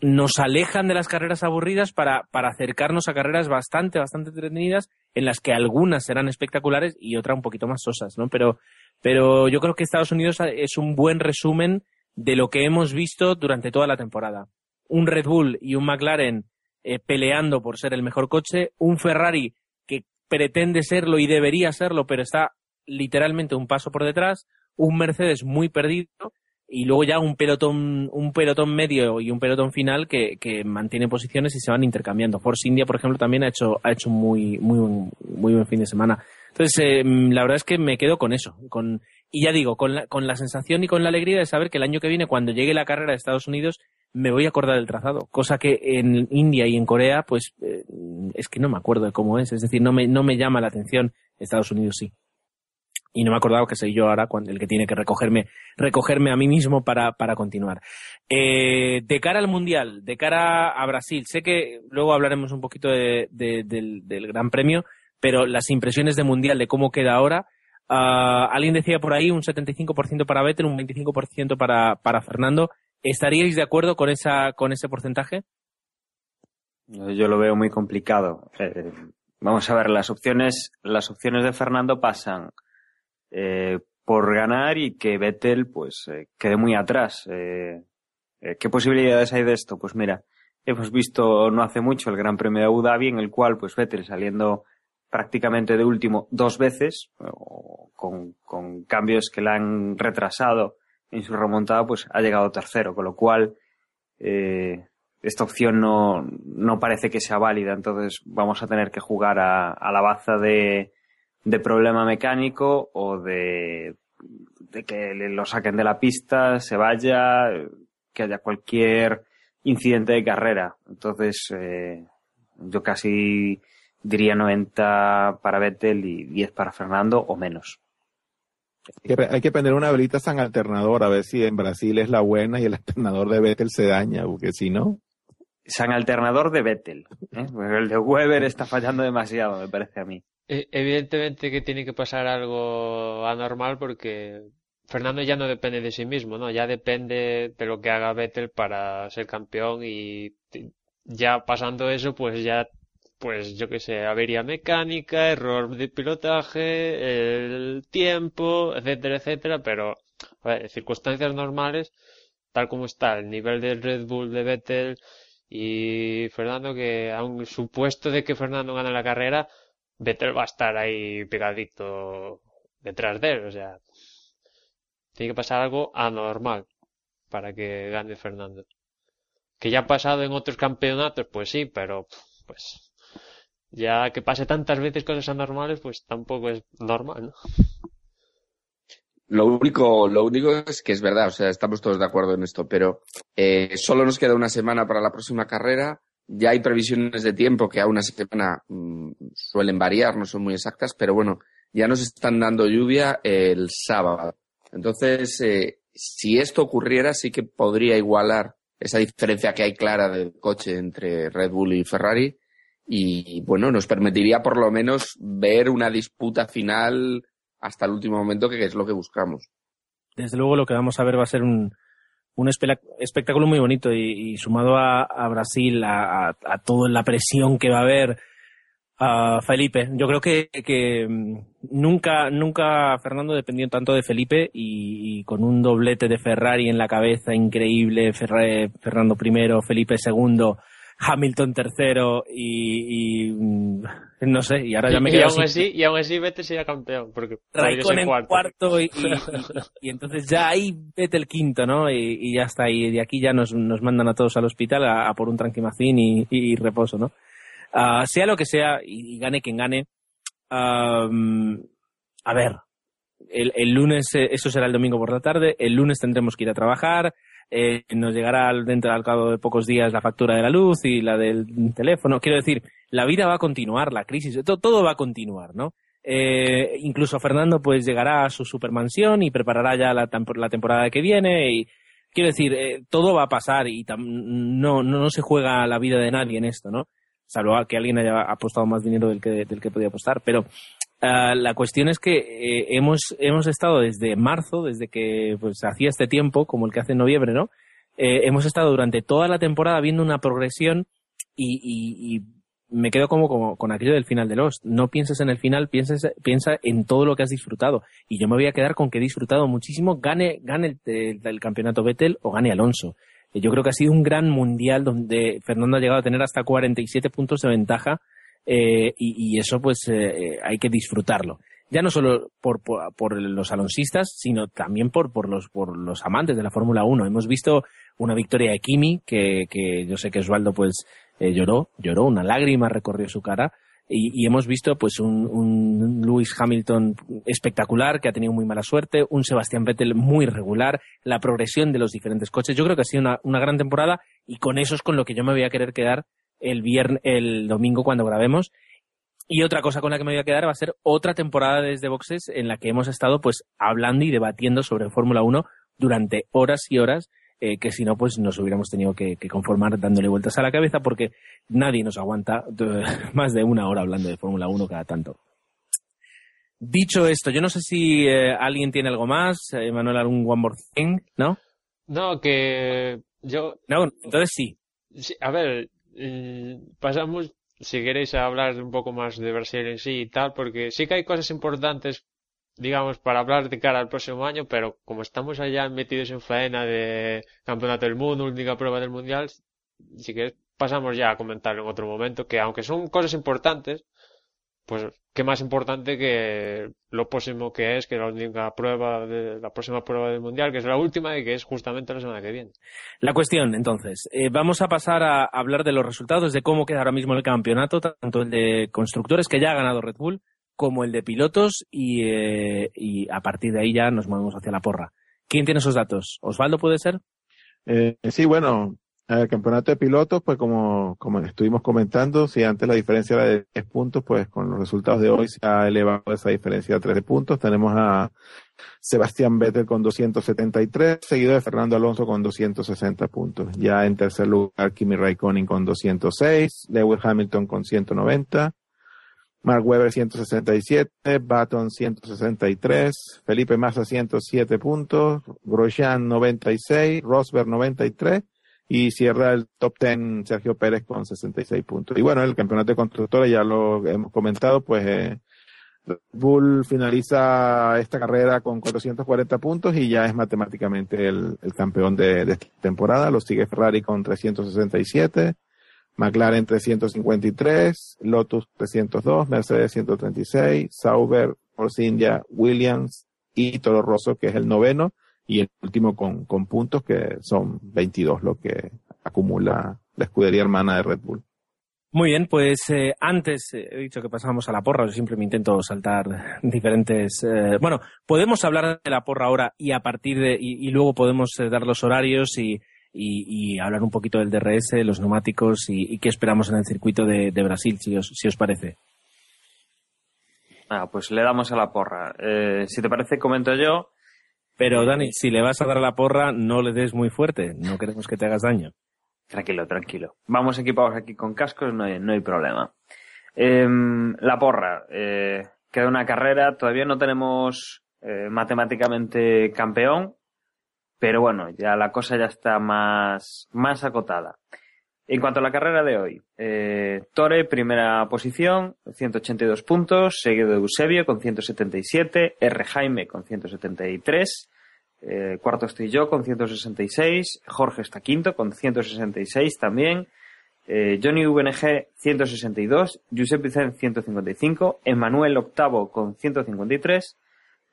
nos alejan de las carreras aburridas para, para acercarnos a carreras bastante, bastante entretenidas, en las que algunas serán espectaculares y otras un poquito más sosas, ¿no? Pero, pero yo creo que Estados Unidos es un buen resumen de lo que hemos visto durante toda la temporada. Un Red Bull y un McLaren eh, peleando por ser el mejor coche, un Ferrari que pretende serlo y debería serlo, pero está literalmente un paso por detrás, un Mercedes muy perdido y luego ya un pelotón, un pelotón medio y un pelotón final que, que mantiene posiciones y se van intercambiando. Force India, por ejemplo, también ha hecho, ha hecho muy, muy, buen- muy buen fin de semana. Entonces, eh, la verdad es que me quedo con eso, con, y ya digo, con la, con la sensación y con la alegría de saber que el año que viene, cuando llegue la carrera de Estados Unidos, me voy a acordar del trazado, cosa que en India y en Corea, pues, eh, es que no me acuerdo de cómo es, es decir, no me, no me llama la atención, Estados Unidos sí. Y no me he acordado que soy yo ahora el que tiene que recogerme, recogerme a mí mismo para, para continuar. Eh, de cara al Mundial, de cara a Brasil, sé que luego hablaremos un poquito de- de- del, del Gran Premio, pero las impresiones de Mundial, de cómo queda ahora, ah, alguien decía por ahí un 75% para Vettel, un 25% para, para Fernando. ¿Estaríais de acuerdo con, esa, con ese porcentaje? Yo lo veo muy complicado. Eh, vamos a ver, las opciones, las opciones de Fernando pasan eh, por ganar y que Vettel pues eh, quede muy atrás. Eh, eh, ¿Qué posibilidades hay de esto? Pues mira, hemos visto no hace mucho el Gran Premio de Abu Dhabi en el cual pues Vettel saliendo prácticamente de último dos veces, con, con cambios que la han retrasado en su remontada, pues ha llegado tercero, con lo cual eh, esta opción no, no parece que sea válida, entonces vamos a tener que jugar a, a la baza de, de problema mecánico o de, de que le- lo saquen de la pista, se vaya, que haya cualquier incidente de carrera. Entonces, eh, yo casi diría 90 para Vettel y 10 para Fernando o menos. Hay que, hay que prender una velita San Alternador a ver si en Brasil es la buena y el alternador de Vettel se daña, porque si no, San alternador de Vettel. ¿eh? Porque El de Weber está fallando demasiado, me parece a mí. E- Evidentemente que tiene que pasar algo anormal porque Fernando ya no depende de sí mismo, ¿no? Ya depende de lo que haga Vettel para ser campeón y ya pasando eso, pues ya, pues yo qué sé, avería mecánica, error de pilotaje, el tiempo, etcétera, etcétera, pero ver, circunstancias normales, tal como está el nivel del Red Bull de Vettel y Fernando, que aun supuesto de que Fernando gane la carrera, Vettel va a estar ahí pegadito detrás de él, o sea, tiene que pasar algo anormal para que gane Fernando. Que ya ha pasado en otros campeonatos, pues sí, pero pues ya que pase tantas veces cosas anormales, pues tampoco es normal, ¿no? Lo único, lo único es que es verdad, o sea, estamos todos de acuerdo en esto, pero eh, solo nos queda una semana para la próxima carrera. Ya hay previsiones de tiempo que a una semana mm, suelen variar, no son muy exactas, pero bueno, ya nos están dando lluvia el sábado. Entonces, eh, si esto ocurriera, sí que podría igualar esa diferencia que hay clara del coche entre Red Bull y Ferrari. Y bueno, nos permitiría por lo menos ver una disputa final hasta el último momento, que es lo que buscamos. Desde luego lo que vamos a ver va a ser un, un espectáculo muy bonito y, sumado a, Brasil, a, a, toda la presión que va a haber a Felipe. Yo creo que, que mm, nunca, nunca Fernando dependió tanto de Felipe y, con un doblete de Ferrari en la cabeza increíble, Fernando primero, Felipe segundo, Hamilton tercero y, mm, no sé, y ahora ya me quedo y aún así, y aún así Vettel sería campeón, porque Raikkonen en cuarto, y, y, entonces ya ahí vete el quinto, ¿no? Y, ya está, y de aquí ya nos, nos mandan a todos al hospital a, por un tranquimacín y, reposo, ¿no? Ah, sea lo que sea, y, gane quien gane, a ver, el, el lunes, eh, eso será el domingo por la tarde, el lunes tendremos que ir a trabajar, eh, nos llegará dentro al cabo de pocos días la factura de la luz y la del teléfono. Quiero decir, la vida va a continuar, la crisis, todo, va a continuar, ¿no? Eh, incluso Fernando pues llegará a su supermansión y preparará ya la, temporada que viene y quiero decir, eh, todo va a pasar y no, no, se juega la vida de nadie en esto, ¿no? Salvo que alguien haya apostado más dinero del que, del que podía apostar, pero Uh, la cuestión es que eh, hemos, hemos estado desde marzo, desde que pues hacía este tiempo, como el que hace en noviembre, ¿no? Eh, hemos estado durante toda la temporada viendo una progresión y, y, y me quedo como, con aquello del final de los. No pienses en el final, pienses, piensa en todo lo que has disfrutado. Y yo me voy a quedar con que he disfrutado muchísimo, gane, gane el, campeonato Vettel o gane Alonso. Eh, yo creo que ha sido un gran mundial donde Fernando ha llegado a tener hasta 47 puntos de ventaja eh, y, eso pues eh, hay que disfrutarlo. Ya no solo por, por, los alonsistas, sino también por, por, los, por los amantes de la Fórmula 1. Hemos visto una victoria de Kimi, que, que yo sé que Osvaldo pues lloró, lloró, una lágrima recorrió su cara. Y, y, hemos visto pues un, un, Lewis Hamilton espectacular que ha tenido muy mala suerte, un Sebastián Vettel muy regular, la progresión de los diferentes coches. Yo creo que ha sido una, una gran temporada y con eso es con lo que yo me voy a querer quedar el viernes, el domingo cuando grabemos. Y otra cosa con la que me voy a quedar va a ser otra temporada desde Boxes en la que hemos estado pues hablando y debatiendo sobre Fórmula 1 durante horas y horas, eh, que si no pues nos hubiéramos tenido que, conformar dándole vueltas a la cabeza porque nadie nos aguanta más de una hora hablando de Fórmula 1 cada tanto. Dicho esto, yo no sé si eh, alguien tiene algo más, eh, Manuel, algún one more thing, ¿no? No, que yo... No, entonces sí. sí a ver, eh, pasamos, si queréis, a hablar un poco más de Brasil en sí y tal, porque sí que hay cosas importantes, digamos, para hablar de cara al próximo año, pero como estamos allá metidos en faena de Campeonato del Mundo, última prueba del Mundial, si que pasamos ya a comentarlo en otro momento, que aunque son cosas importantes, pues qué más importante que lo próximo que es, que la única prueba de la próxima prueba del mundial, que es la última y que es justamente la semana que viene. La cuestión, entonces, eh, vamos a pasar a hablar de los resultados de cómo queda ahora mismo el campeonato, tanto el de constructores que ya ha ganado Red Bull, como el de pilotos y, eh, y a partir de ahí ya nos movemos hacia la porra. ¿Quién tiene esos datos? ¿Osvaldo puede ser? Eh, sí, bueno, el campeonato de pilotos, pues como, como estuvimos comentando, si antes la diferencia era de 10 puntos, pues con los resultados de hoy se ha elevado esa diferencia a 13 puntos. Tenemos a Sebastián Vettel con 273, seguido de Fernando Alonso con 260 puntos. Ya en tercer lugar, Kimi Raikkonen con 206, Lewis Hamilton con 190, Mark Webber 167, Baton 163, Felipe Massa 107 puntos, Grosjean 96, Rosberg 93, y cierra el top 10 Sergio Pérez con 66 puntos. Y bueno, el campeonato de constructores ya lo hemos comentado, pues eh, Bull finaliza esta carrera con 440 puntos y ya es matemáticamente el, campeón de, esta temporada. Lo sigue Ferrari con 367, McLaren 353, Lotus 302, Mercedes 136, Sauber, Force India, Williams y Toro Rosso, que es el noveno y el último con, con puntos que son 22 lo que acumula la escudería hermana de Red Bull. Muy bien, pues eh, antes eh, he dicho que pasábamos a la porra, yo siempre me intento saltar diferentes... Eh, bueno, podemos hablar de la porra ahora y a partir de... y, luego podemos dar los horarios y, y, hablar un poquito del DRS, los neumáticos y, qué esperamos en el circuito de, Brasil, si os, si os parece. Ah, pues le damos a la porra. Eh, si te parece, comento yo. Pero Dani, si le vas a dar a la porra, no le des muy fuerte. No queremos que te hagas daño. Tranquilo, tranquilo. Vamos equipados aquí con cascos, no hay, no hay problema. Em, la porra. Eh, queda una carrera. Todavía no tenemos eh, matemáticamente campeón. Pero bueno, ya la cosa ya está más, más acotada. En cuanto a la carrera de hoy, eh, Tore, primera posición, 182 puntos, seguido de Eusebio con 177, R. Jaime con 173, eh, cuarto estoy yo con 166, Jorge está quinto con 166 también, eh, Johnny VNG 162, Josep Vicente 155, Emanuel octavo con 153,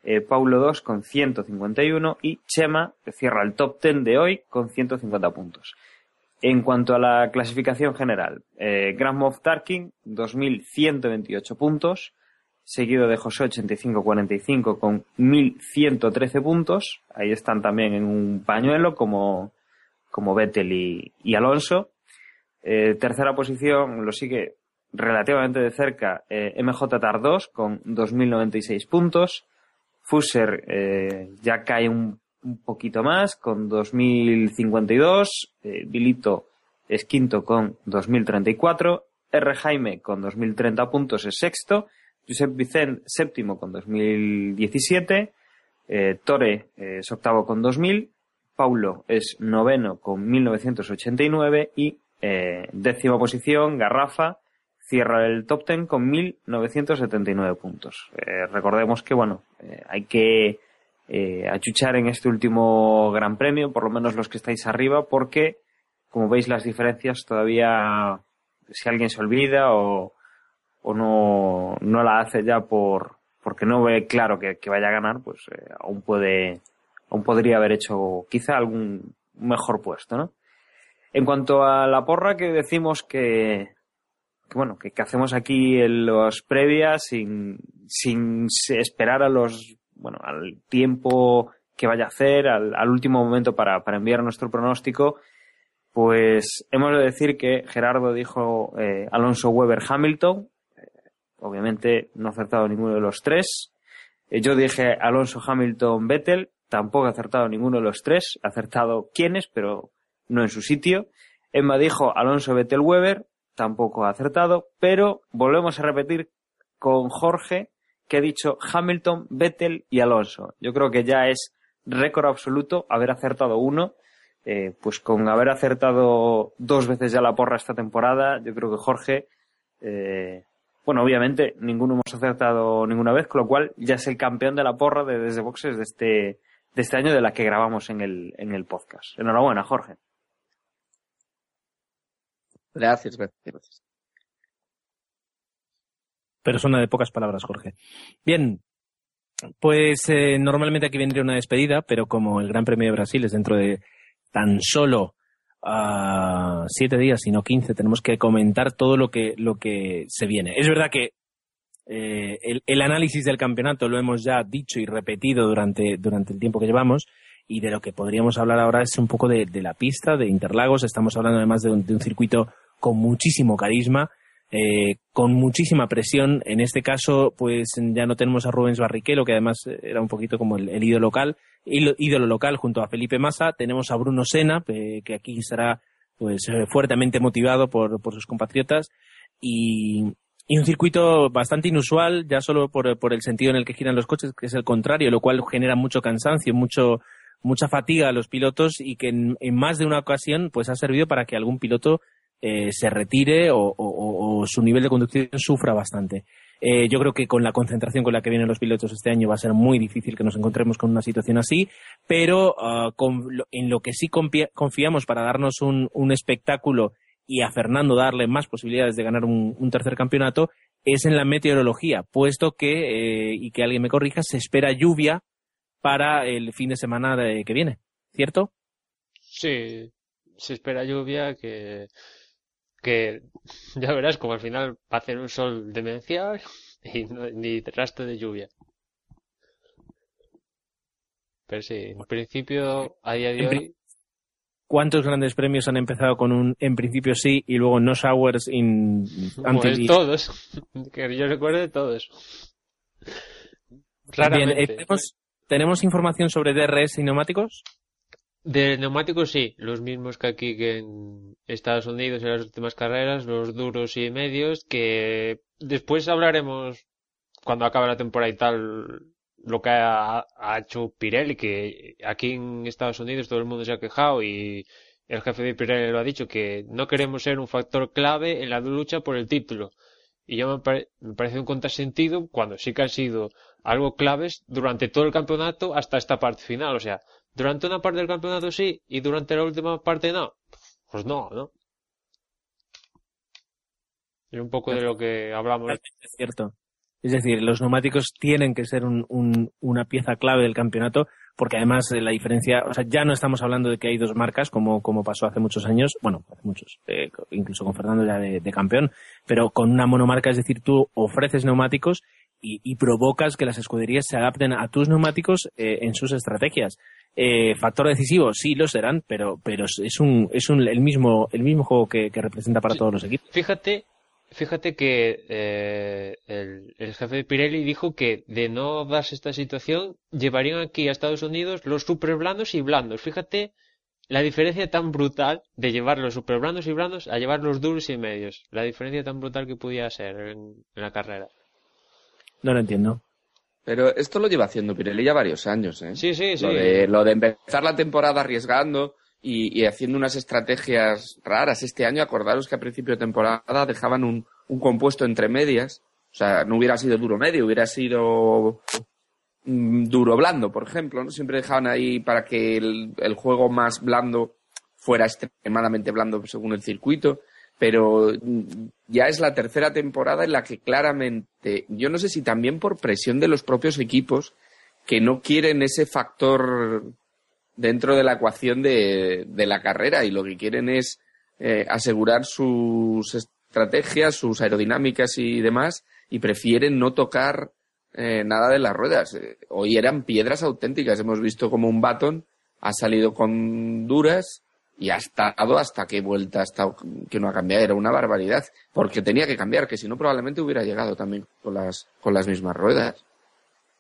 eh, Paulo 2 con 151 y Chema cierra el top 10 de hoy con 150 puntos. En cuanto a la clasificación general, eh, Grand Moff Tarkin 2.128 puntos, seguido de José 85-45 con 1.113 puntos. Ahí están también en un pañuelo como, como Vettel y, Alonso. Eh, tercera posición lo sigue relativamente de cerca eh, MJ Tar 2 con 2.096 puntos. Fusser eh, ya cae un, poquito más con 2052. Eh, es quinto con 2034. R. Jaime con 2030 puntos es sexto. Josep Vicent séptimo con 2017. Eh, Tore es octavo con 2000. Paulo es noveno con 1989 y eh, décima posición Garrafa cierra el top ten con 1.979 puntos. Eh, recordemos que, bueno, eh, hay que eh, achuchar en este último Gran Premio, por lo menos los que estáis arriba, porque, como veis, las diferencias todavía, si alguien se olvida o, o no, no la hace ya por porque no ve claro que, que vaya a ganar, pues aún puede, aún podría haber hecho quizá algún mejor puesto, ¿no? En cuanto a la porra que decimos que, bueno, que, hacemos aquí en los previas sin, sin esperar a los, bueno, al tiempo que vaya a hacer, al, último momento para, para, enviar nuestro pronóstico, pues hemos de decir que Gerardo dijo eh, Alonso Weber Hamilton, eh, obviamente no ha acertado ninguno de los tres. Eh, yo dije Alonso Hamilton Vettel, tampoco ha acertado ninguno de los tres, ha acertado quiénes, pero no en su sitio. Emma dijo Alonso Vettel Weber, tampoco ha acertado, pero volvemos a repetir con Jorge que ha dicho Hamilton, Vettel y Alonso. Yo creo que ya es récord absoluto haber acertado uno. Eh, pues con haber acertado dos veces ya la porra esta temporada, yo creo que Jorge, eh, bueno, obviamente ninguno hemos acertado ninguna vez, con lo cual ya es el campeón de la porra de desde boxes de este, de este año de la que grabamos en el, en el podcast. Enhorabuena, Jorge. Gracias, gracias. Persona de pocas palabras, Jorge. Bien, pues eh, normalmente aquí vendría una despedida, pero como el Gran Premio de Brasil es dentro de tan solo uh, siete días, sino quince, tenemos que comentar todo lo que, lo que se viene. Es verdad que eh, el, el, análisis del campeonato lo hemos ya dicho y repetido durante, durante el tiempo que llevamos, y de lo que podríamos hablar ahora es un poco de, de la pista, de Interlagos. Estamos hablando además de un, de un circuito con muchísimo carisma, eh, con muchísima presión. En este caso, pues ya no tenemos a Rubens Barrichello, que además era un poquito como el, ídolo local, ídolo local junto a Felipe Massa. Tenemos a Bruno Sena, eh, que aquí estará pues eh, fuertemente motivado por, por sus compatriotas. Y, y, un circuito bastante inusual, ya solo por, por el sentido en el que giran los coches, que es el contrario, lo cual genera mucho cansancio, mucho, mucha fatiga a los pilotos y que en, en más de una ocasión pues ha servido para que algún piloto eh, se retire o, su nivel de conducción sufra bastante. Eh, yo creo que con la concentración con la que vienen los pilotos este año va a ser muy difícil que nos encontremos con una situación así, pero ah, en lo que sí confiamos para darnos un, espectáculo y a Fernando darle más posibilidades de ganar un, tercer campeonato es en la meteorología, puesto que, eh, y que alguien me corrija, se espera lluvia para el fin de semana que viene, ¿cierto? Sí, se espera lluvia que que ya verás como al final va a hacer un sol demencial y ni rastro de lluvia. Pero sí, en principio, a día de hoy, ¿cuántos grandes premios han empezado con un en principio sí y luego no showers in Pues todos. Que yo recuerde todos. Bien, Claramente. eh, ¿tenemos, ¿tenemos información sobre DRS y neumáticos? De neumáticos sí, los mismos que aquí que en Estados Unidos en las últimas carreras, los duros y medios, que después hablaremos cuando acabe la temporada y tal lo que ha, hecho Pirelli, que aquí en Estados Unidos todo el mundo se ha quejado y el jefe de Pirelli lo ha dicho, que no queremos ser un factor clave en la lucha por el título. Y yo me parece un contrasentido cuando sí que han sido algo claves durante todo el campeonato hasta esta parte final. O sea, durante una parte del campeonato sí y durante la última parte no. Pues no, ¿no? Es un poco de lo que hablamos. Es cierto. Es decir, los neumáticos tienen que ser un- un- una pieza clave del campeonato, porque además eh, la diferencia, o sea, ya no estamos hablando de que hay dos marcas, como, como pasó hace muchos años, bueno, hace muchos, eh, incluso con Fernando ya de, de campeón, pero con una monomarca, es decir, tú ofreces neumáticos y, y provocas que las escuderías se adapten a tus neumáticos eh, en sus estrategias. Eh, factor decisivo, sí lo serán, pero, pero es un, es un, el mismo, el mismo juego que, que representa para Sí. todos los equipos. Fíjate, fíjate que eh, el, el jefe de Pirelli dijo que de no darse esta situación, llevarían aquí a Estados Unidos los super blandos y blandos. Fíjate la diferencia tan brutal de llevar los super blandos y blandos a llevar los duros y medios. La diferencia tan brutal que podía ser en, en la carrera. No lo entiendo. Pero esto lo lleva haciendo Pirelli ya varios años, ¿eh? Sí, sí, sí. Lo de, lo de empezar la temporada arriesgando y, y haciendo unas estrategias raras. Este año, acordaros que a principio de temporada dejaban un, un compuesto entre medias. O sea, no hubiera sido duro medio, hubiera sido mm, duro blando, por ejemplo. ¿no? Siempre dejaban ahí para que el, el juego más blando fuera extremadamente blando según el circuito. Pero mm, ya es la tercera temporada en la que claramente, yo no sé si también por presión de los propios equipos, que no quieren ese factor dentro de la ecuación de, de la carrera y lo que quieren es eh, asegurar sus estrategias, sus aerodinámicas y demás y prefieren no tocar eh, nada de las ruedas. Eh, Hoy eran piedras auténticas. Hemos visto como un Baton ha salido con duras y ha estado hasta qué vuelta hasta que no ha cambiado. Era una barbaridad. Porque tenía que cambiar, que si no probablemente hubiera llegado también con las, con las mismas ruedas.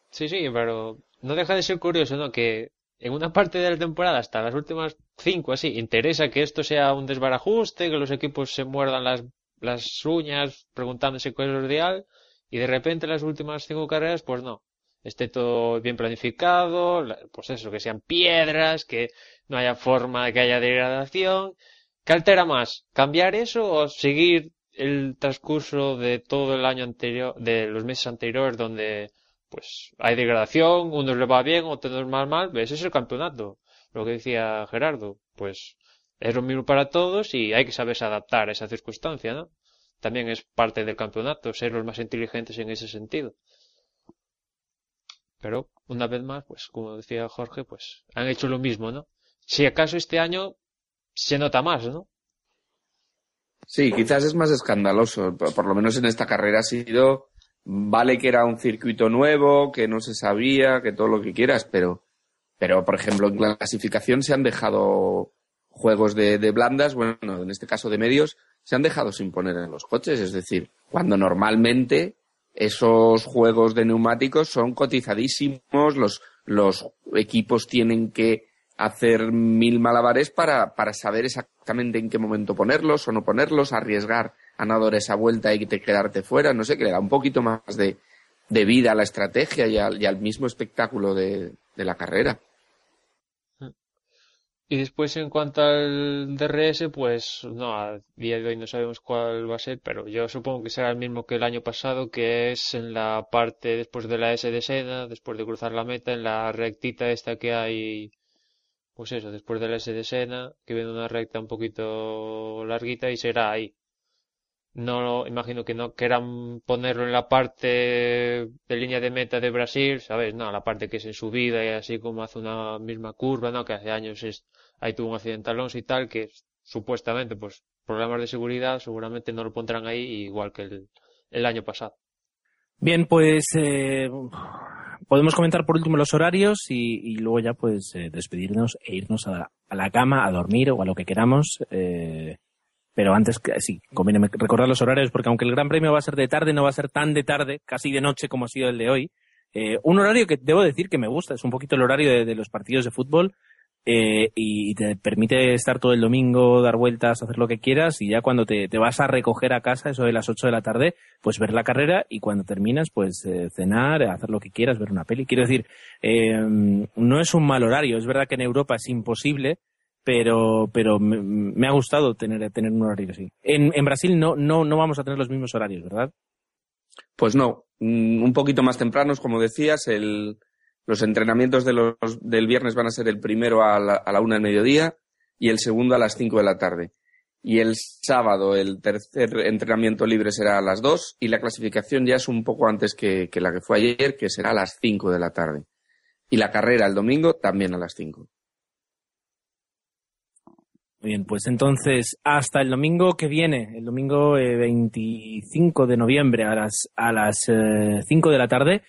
Sí, sí, pero no deja de ser curioso, ¿no? Que en una parte de la temporada, hasta las últimas cinco, así, interesa que esto sea un desbarajuste, que los equipos se muerdan las, las uñas preguntándose cuál es lo ideal, y de repente las últimas cinco carreras, pues no. Esté todo bien planificado, la- pues eso, que sean piedras, que no haya forma de que haya degradación. ¿Qué altera más? ¿Cambiar eso o seguir el transcurso de todo el año anterior, de los meses anteriores, donde pues hay degradación, unos le va bien, otros más mal, ese es el campeonato. Lo que decía Gerardo, pues es lo mismo para todos y hay que saberse adaptar a esa circunstancia, ¿no? También es parte del campeonato, ser los más inteligentes en ese sentido. Pero, una vez más, pues como decía Jorge, pues han hecho lo mismo, ¿no? Si acaso este año se nota más, ¿no? Sí, quizás es más escandaloso. Por lo menos en esta carrera ha sido, vale que era un circuito nuevo, que no se sabía, que todo lo que quieras, pero, pero por ejemplo en la clasificación se han dejado juegos de, de blandas, bueno, en este caso de medios, se han dejado sin poner en los coches. Es decir, cuando normalmente esos juegos de neumáticos son cotizadísimos, los, los equipos tienen que hacer mil malabares para, para saber exactamente en qué momento ponerlos o no ponerlos, arriesgar a no dar esa vuelta y te quedarte fuera, no sé, que le da un poquito más de, de vida a la estrategia y al, y al mismo espectáculo de, de la carrera. Y después en cuanto al DRS, pues no, a día de hoy no sabemos cuál va a ser, pero yo supongo que será el mismo que el año pasado, que es en la parte después de la S de Sena, después de cruzar la meta, en la rectita esta que hay, pues eso, después de la S de Sena, que viene una recta un poquito larguita y será ahí. No, imagino que no quieran ponerlo en la parte de línea de meta de Brasil, ¿sabes? No, la parte que es en subida y así como hace una misma curva, ¿no? Que hace años es, ahí tuvo un accidente Alonso y tal, que supuestamente, pues, problemas de seguridad, seguramente no lo pondrán ahí igual que el, el año pasado. Bien, pues eh, podemos comentar por último los horarios y, luego ya pues eh, despedirnos e irnos a, a, la cama, a dormir o a lo que queramos. Eh, pero antes, sí, conviene recordar los horarios porque aunque el Gran Premio va a ser de tarde, no va a ser tan de tarde, casi de noche como ha sido el de hoy. Eh, un horario que debo decir que me gusta, es un poquito el horario de, de los partidos de fútbol eh, y te permite estar todo el domingo, dar vueltas, hacer lo que quieras y ya cuando te, te, vas a recoger a casa, eso de las 8 de la tarde, pues ver la carrera y cuando terminas, pues eh, cenar, hacer lo que quieras, ver una peli. Quiero decir, eh, no es un mal horario, es verdad que en Europa es imposible, pero, pero me, ha gustado tener, tener un horario así. En, en Brasil no, no, no vamos a tener los mismos horarios, ¿verdad? Pues no, mm, un poquito más tempranos, como decías, el, los entrenamientos de los, del viernes van a ser el primero a la, a la una del mediodía y el segundo a las cinco de la tarde. Y el sábado el tercer entrenamiento libre será a las dos y la clasificación ya es un poco antes que, que la que fue ayer, que será a las cinco de la tarde. Y la carrera el domingo también a las cinco. Bien, pues entonces hasta el domingo que viene, el domingo eh, 25 de noviembre a las a las eh, 5 de la tarde,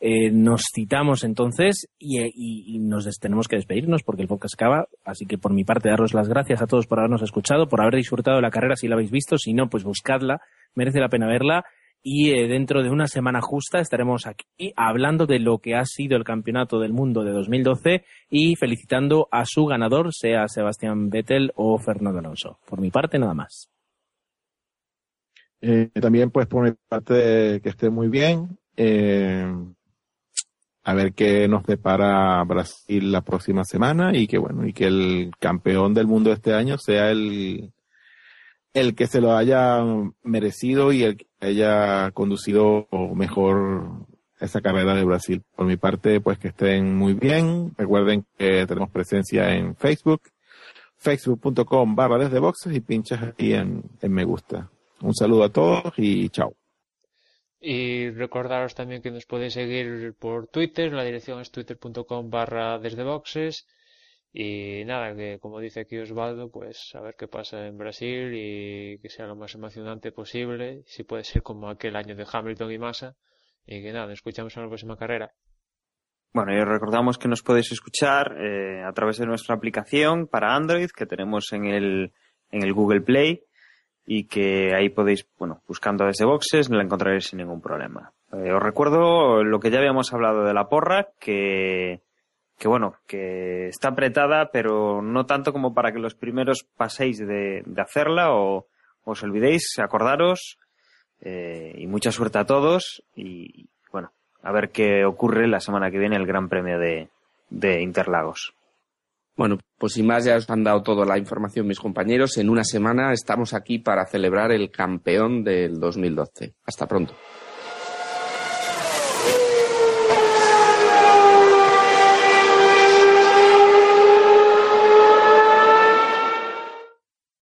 eh, nos citamos entonces y, y, y, nos tenemos que despedirnos porque el podcast acaba. Así que por mi parte, daros las gracias a todos por habernos escuchado, por haber disfrutado de la carrera si la habéis visto. Si no, pues buscadla, merece la pena verla. Y eh, dentro de una semana justa estaremos aquí hablando de lo que ha sido el Campeonato del Mundo de 2012 y felicitando a su ganador, sea Sebastián Vettel o Fernando Alonso. Por mi parte, nada más. Eh, también, pues, por mi parte, que esté muy bien. Eh, a ver qué nos depara Brasil la próxima semana y que bueno, y que el campeón del mundo este año sea el, el que se lo haya merecido y el haya conducido mejor esa carrera de Brasil. Por mi parte, pues que estén muy bien. Recuerden que tenemos presencia en Facebook, facebook.com barra desde boxes y pinchas aquí en, en me gusta. Un saludo a todos y chao. Y recordaros también que nos podéis seguir por Twitter, la dirección es twitter.com barra desde boxes. Y nada, que como dice aquí Osvaldo, pues a ver qué pasa en Brasil y que sea lo más emocionante posible, si puede ser como aquel año de Hamilton y Massa. Y que nada, nos escuchamos en la próxima carrera. Bueno, y os recordamos que nos podéis escuchar eh, a través de nuestra aplicación para Android que tenemos en el, en el Google Play y que ahí podéis, bueno, buscando desde boxes, la encontraréis sin ningún problema. Eh, os recuerdo lo que ya habíamos hablado de la porra, que, que bueno, que está apretada, pero no tanto como para que los primeros paséis de, de hacerla o os olvidéis, acordaros, eh, y mucha suerte a todos, y bueno, a ver qué ocurre la semana que viene el Gran Premio de, de Interlagos. Bueno, pues sin más ya os han dado toda la información mis compañeros. En una semana estamos aquí para celebrar el campeón del 2012. Hasta pronto.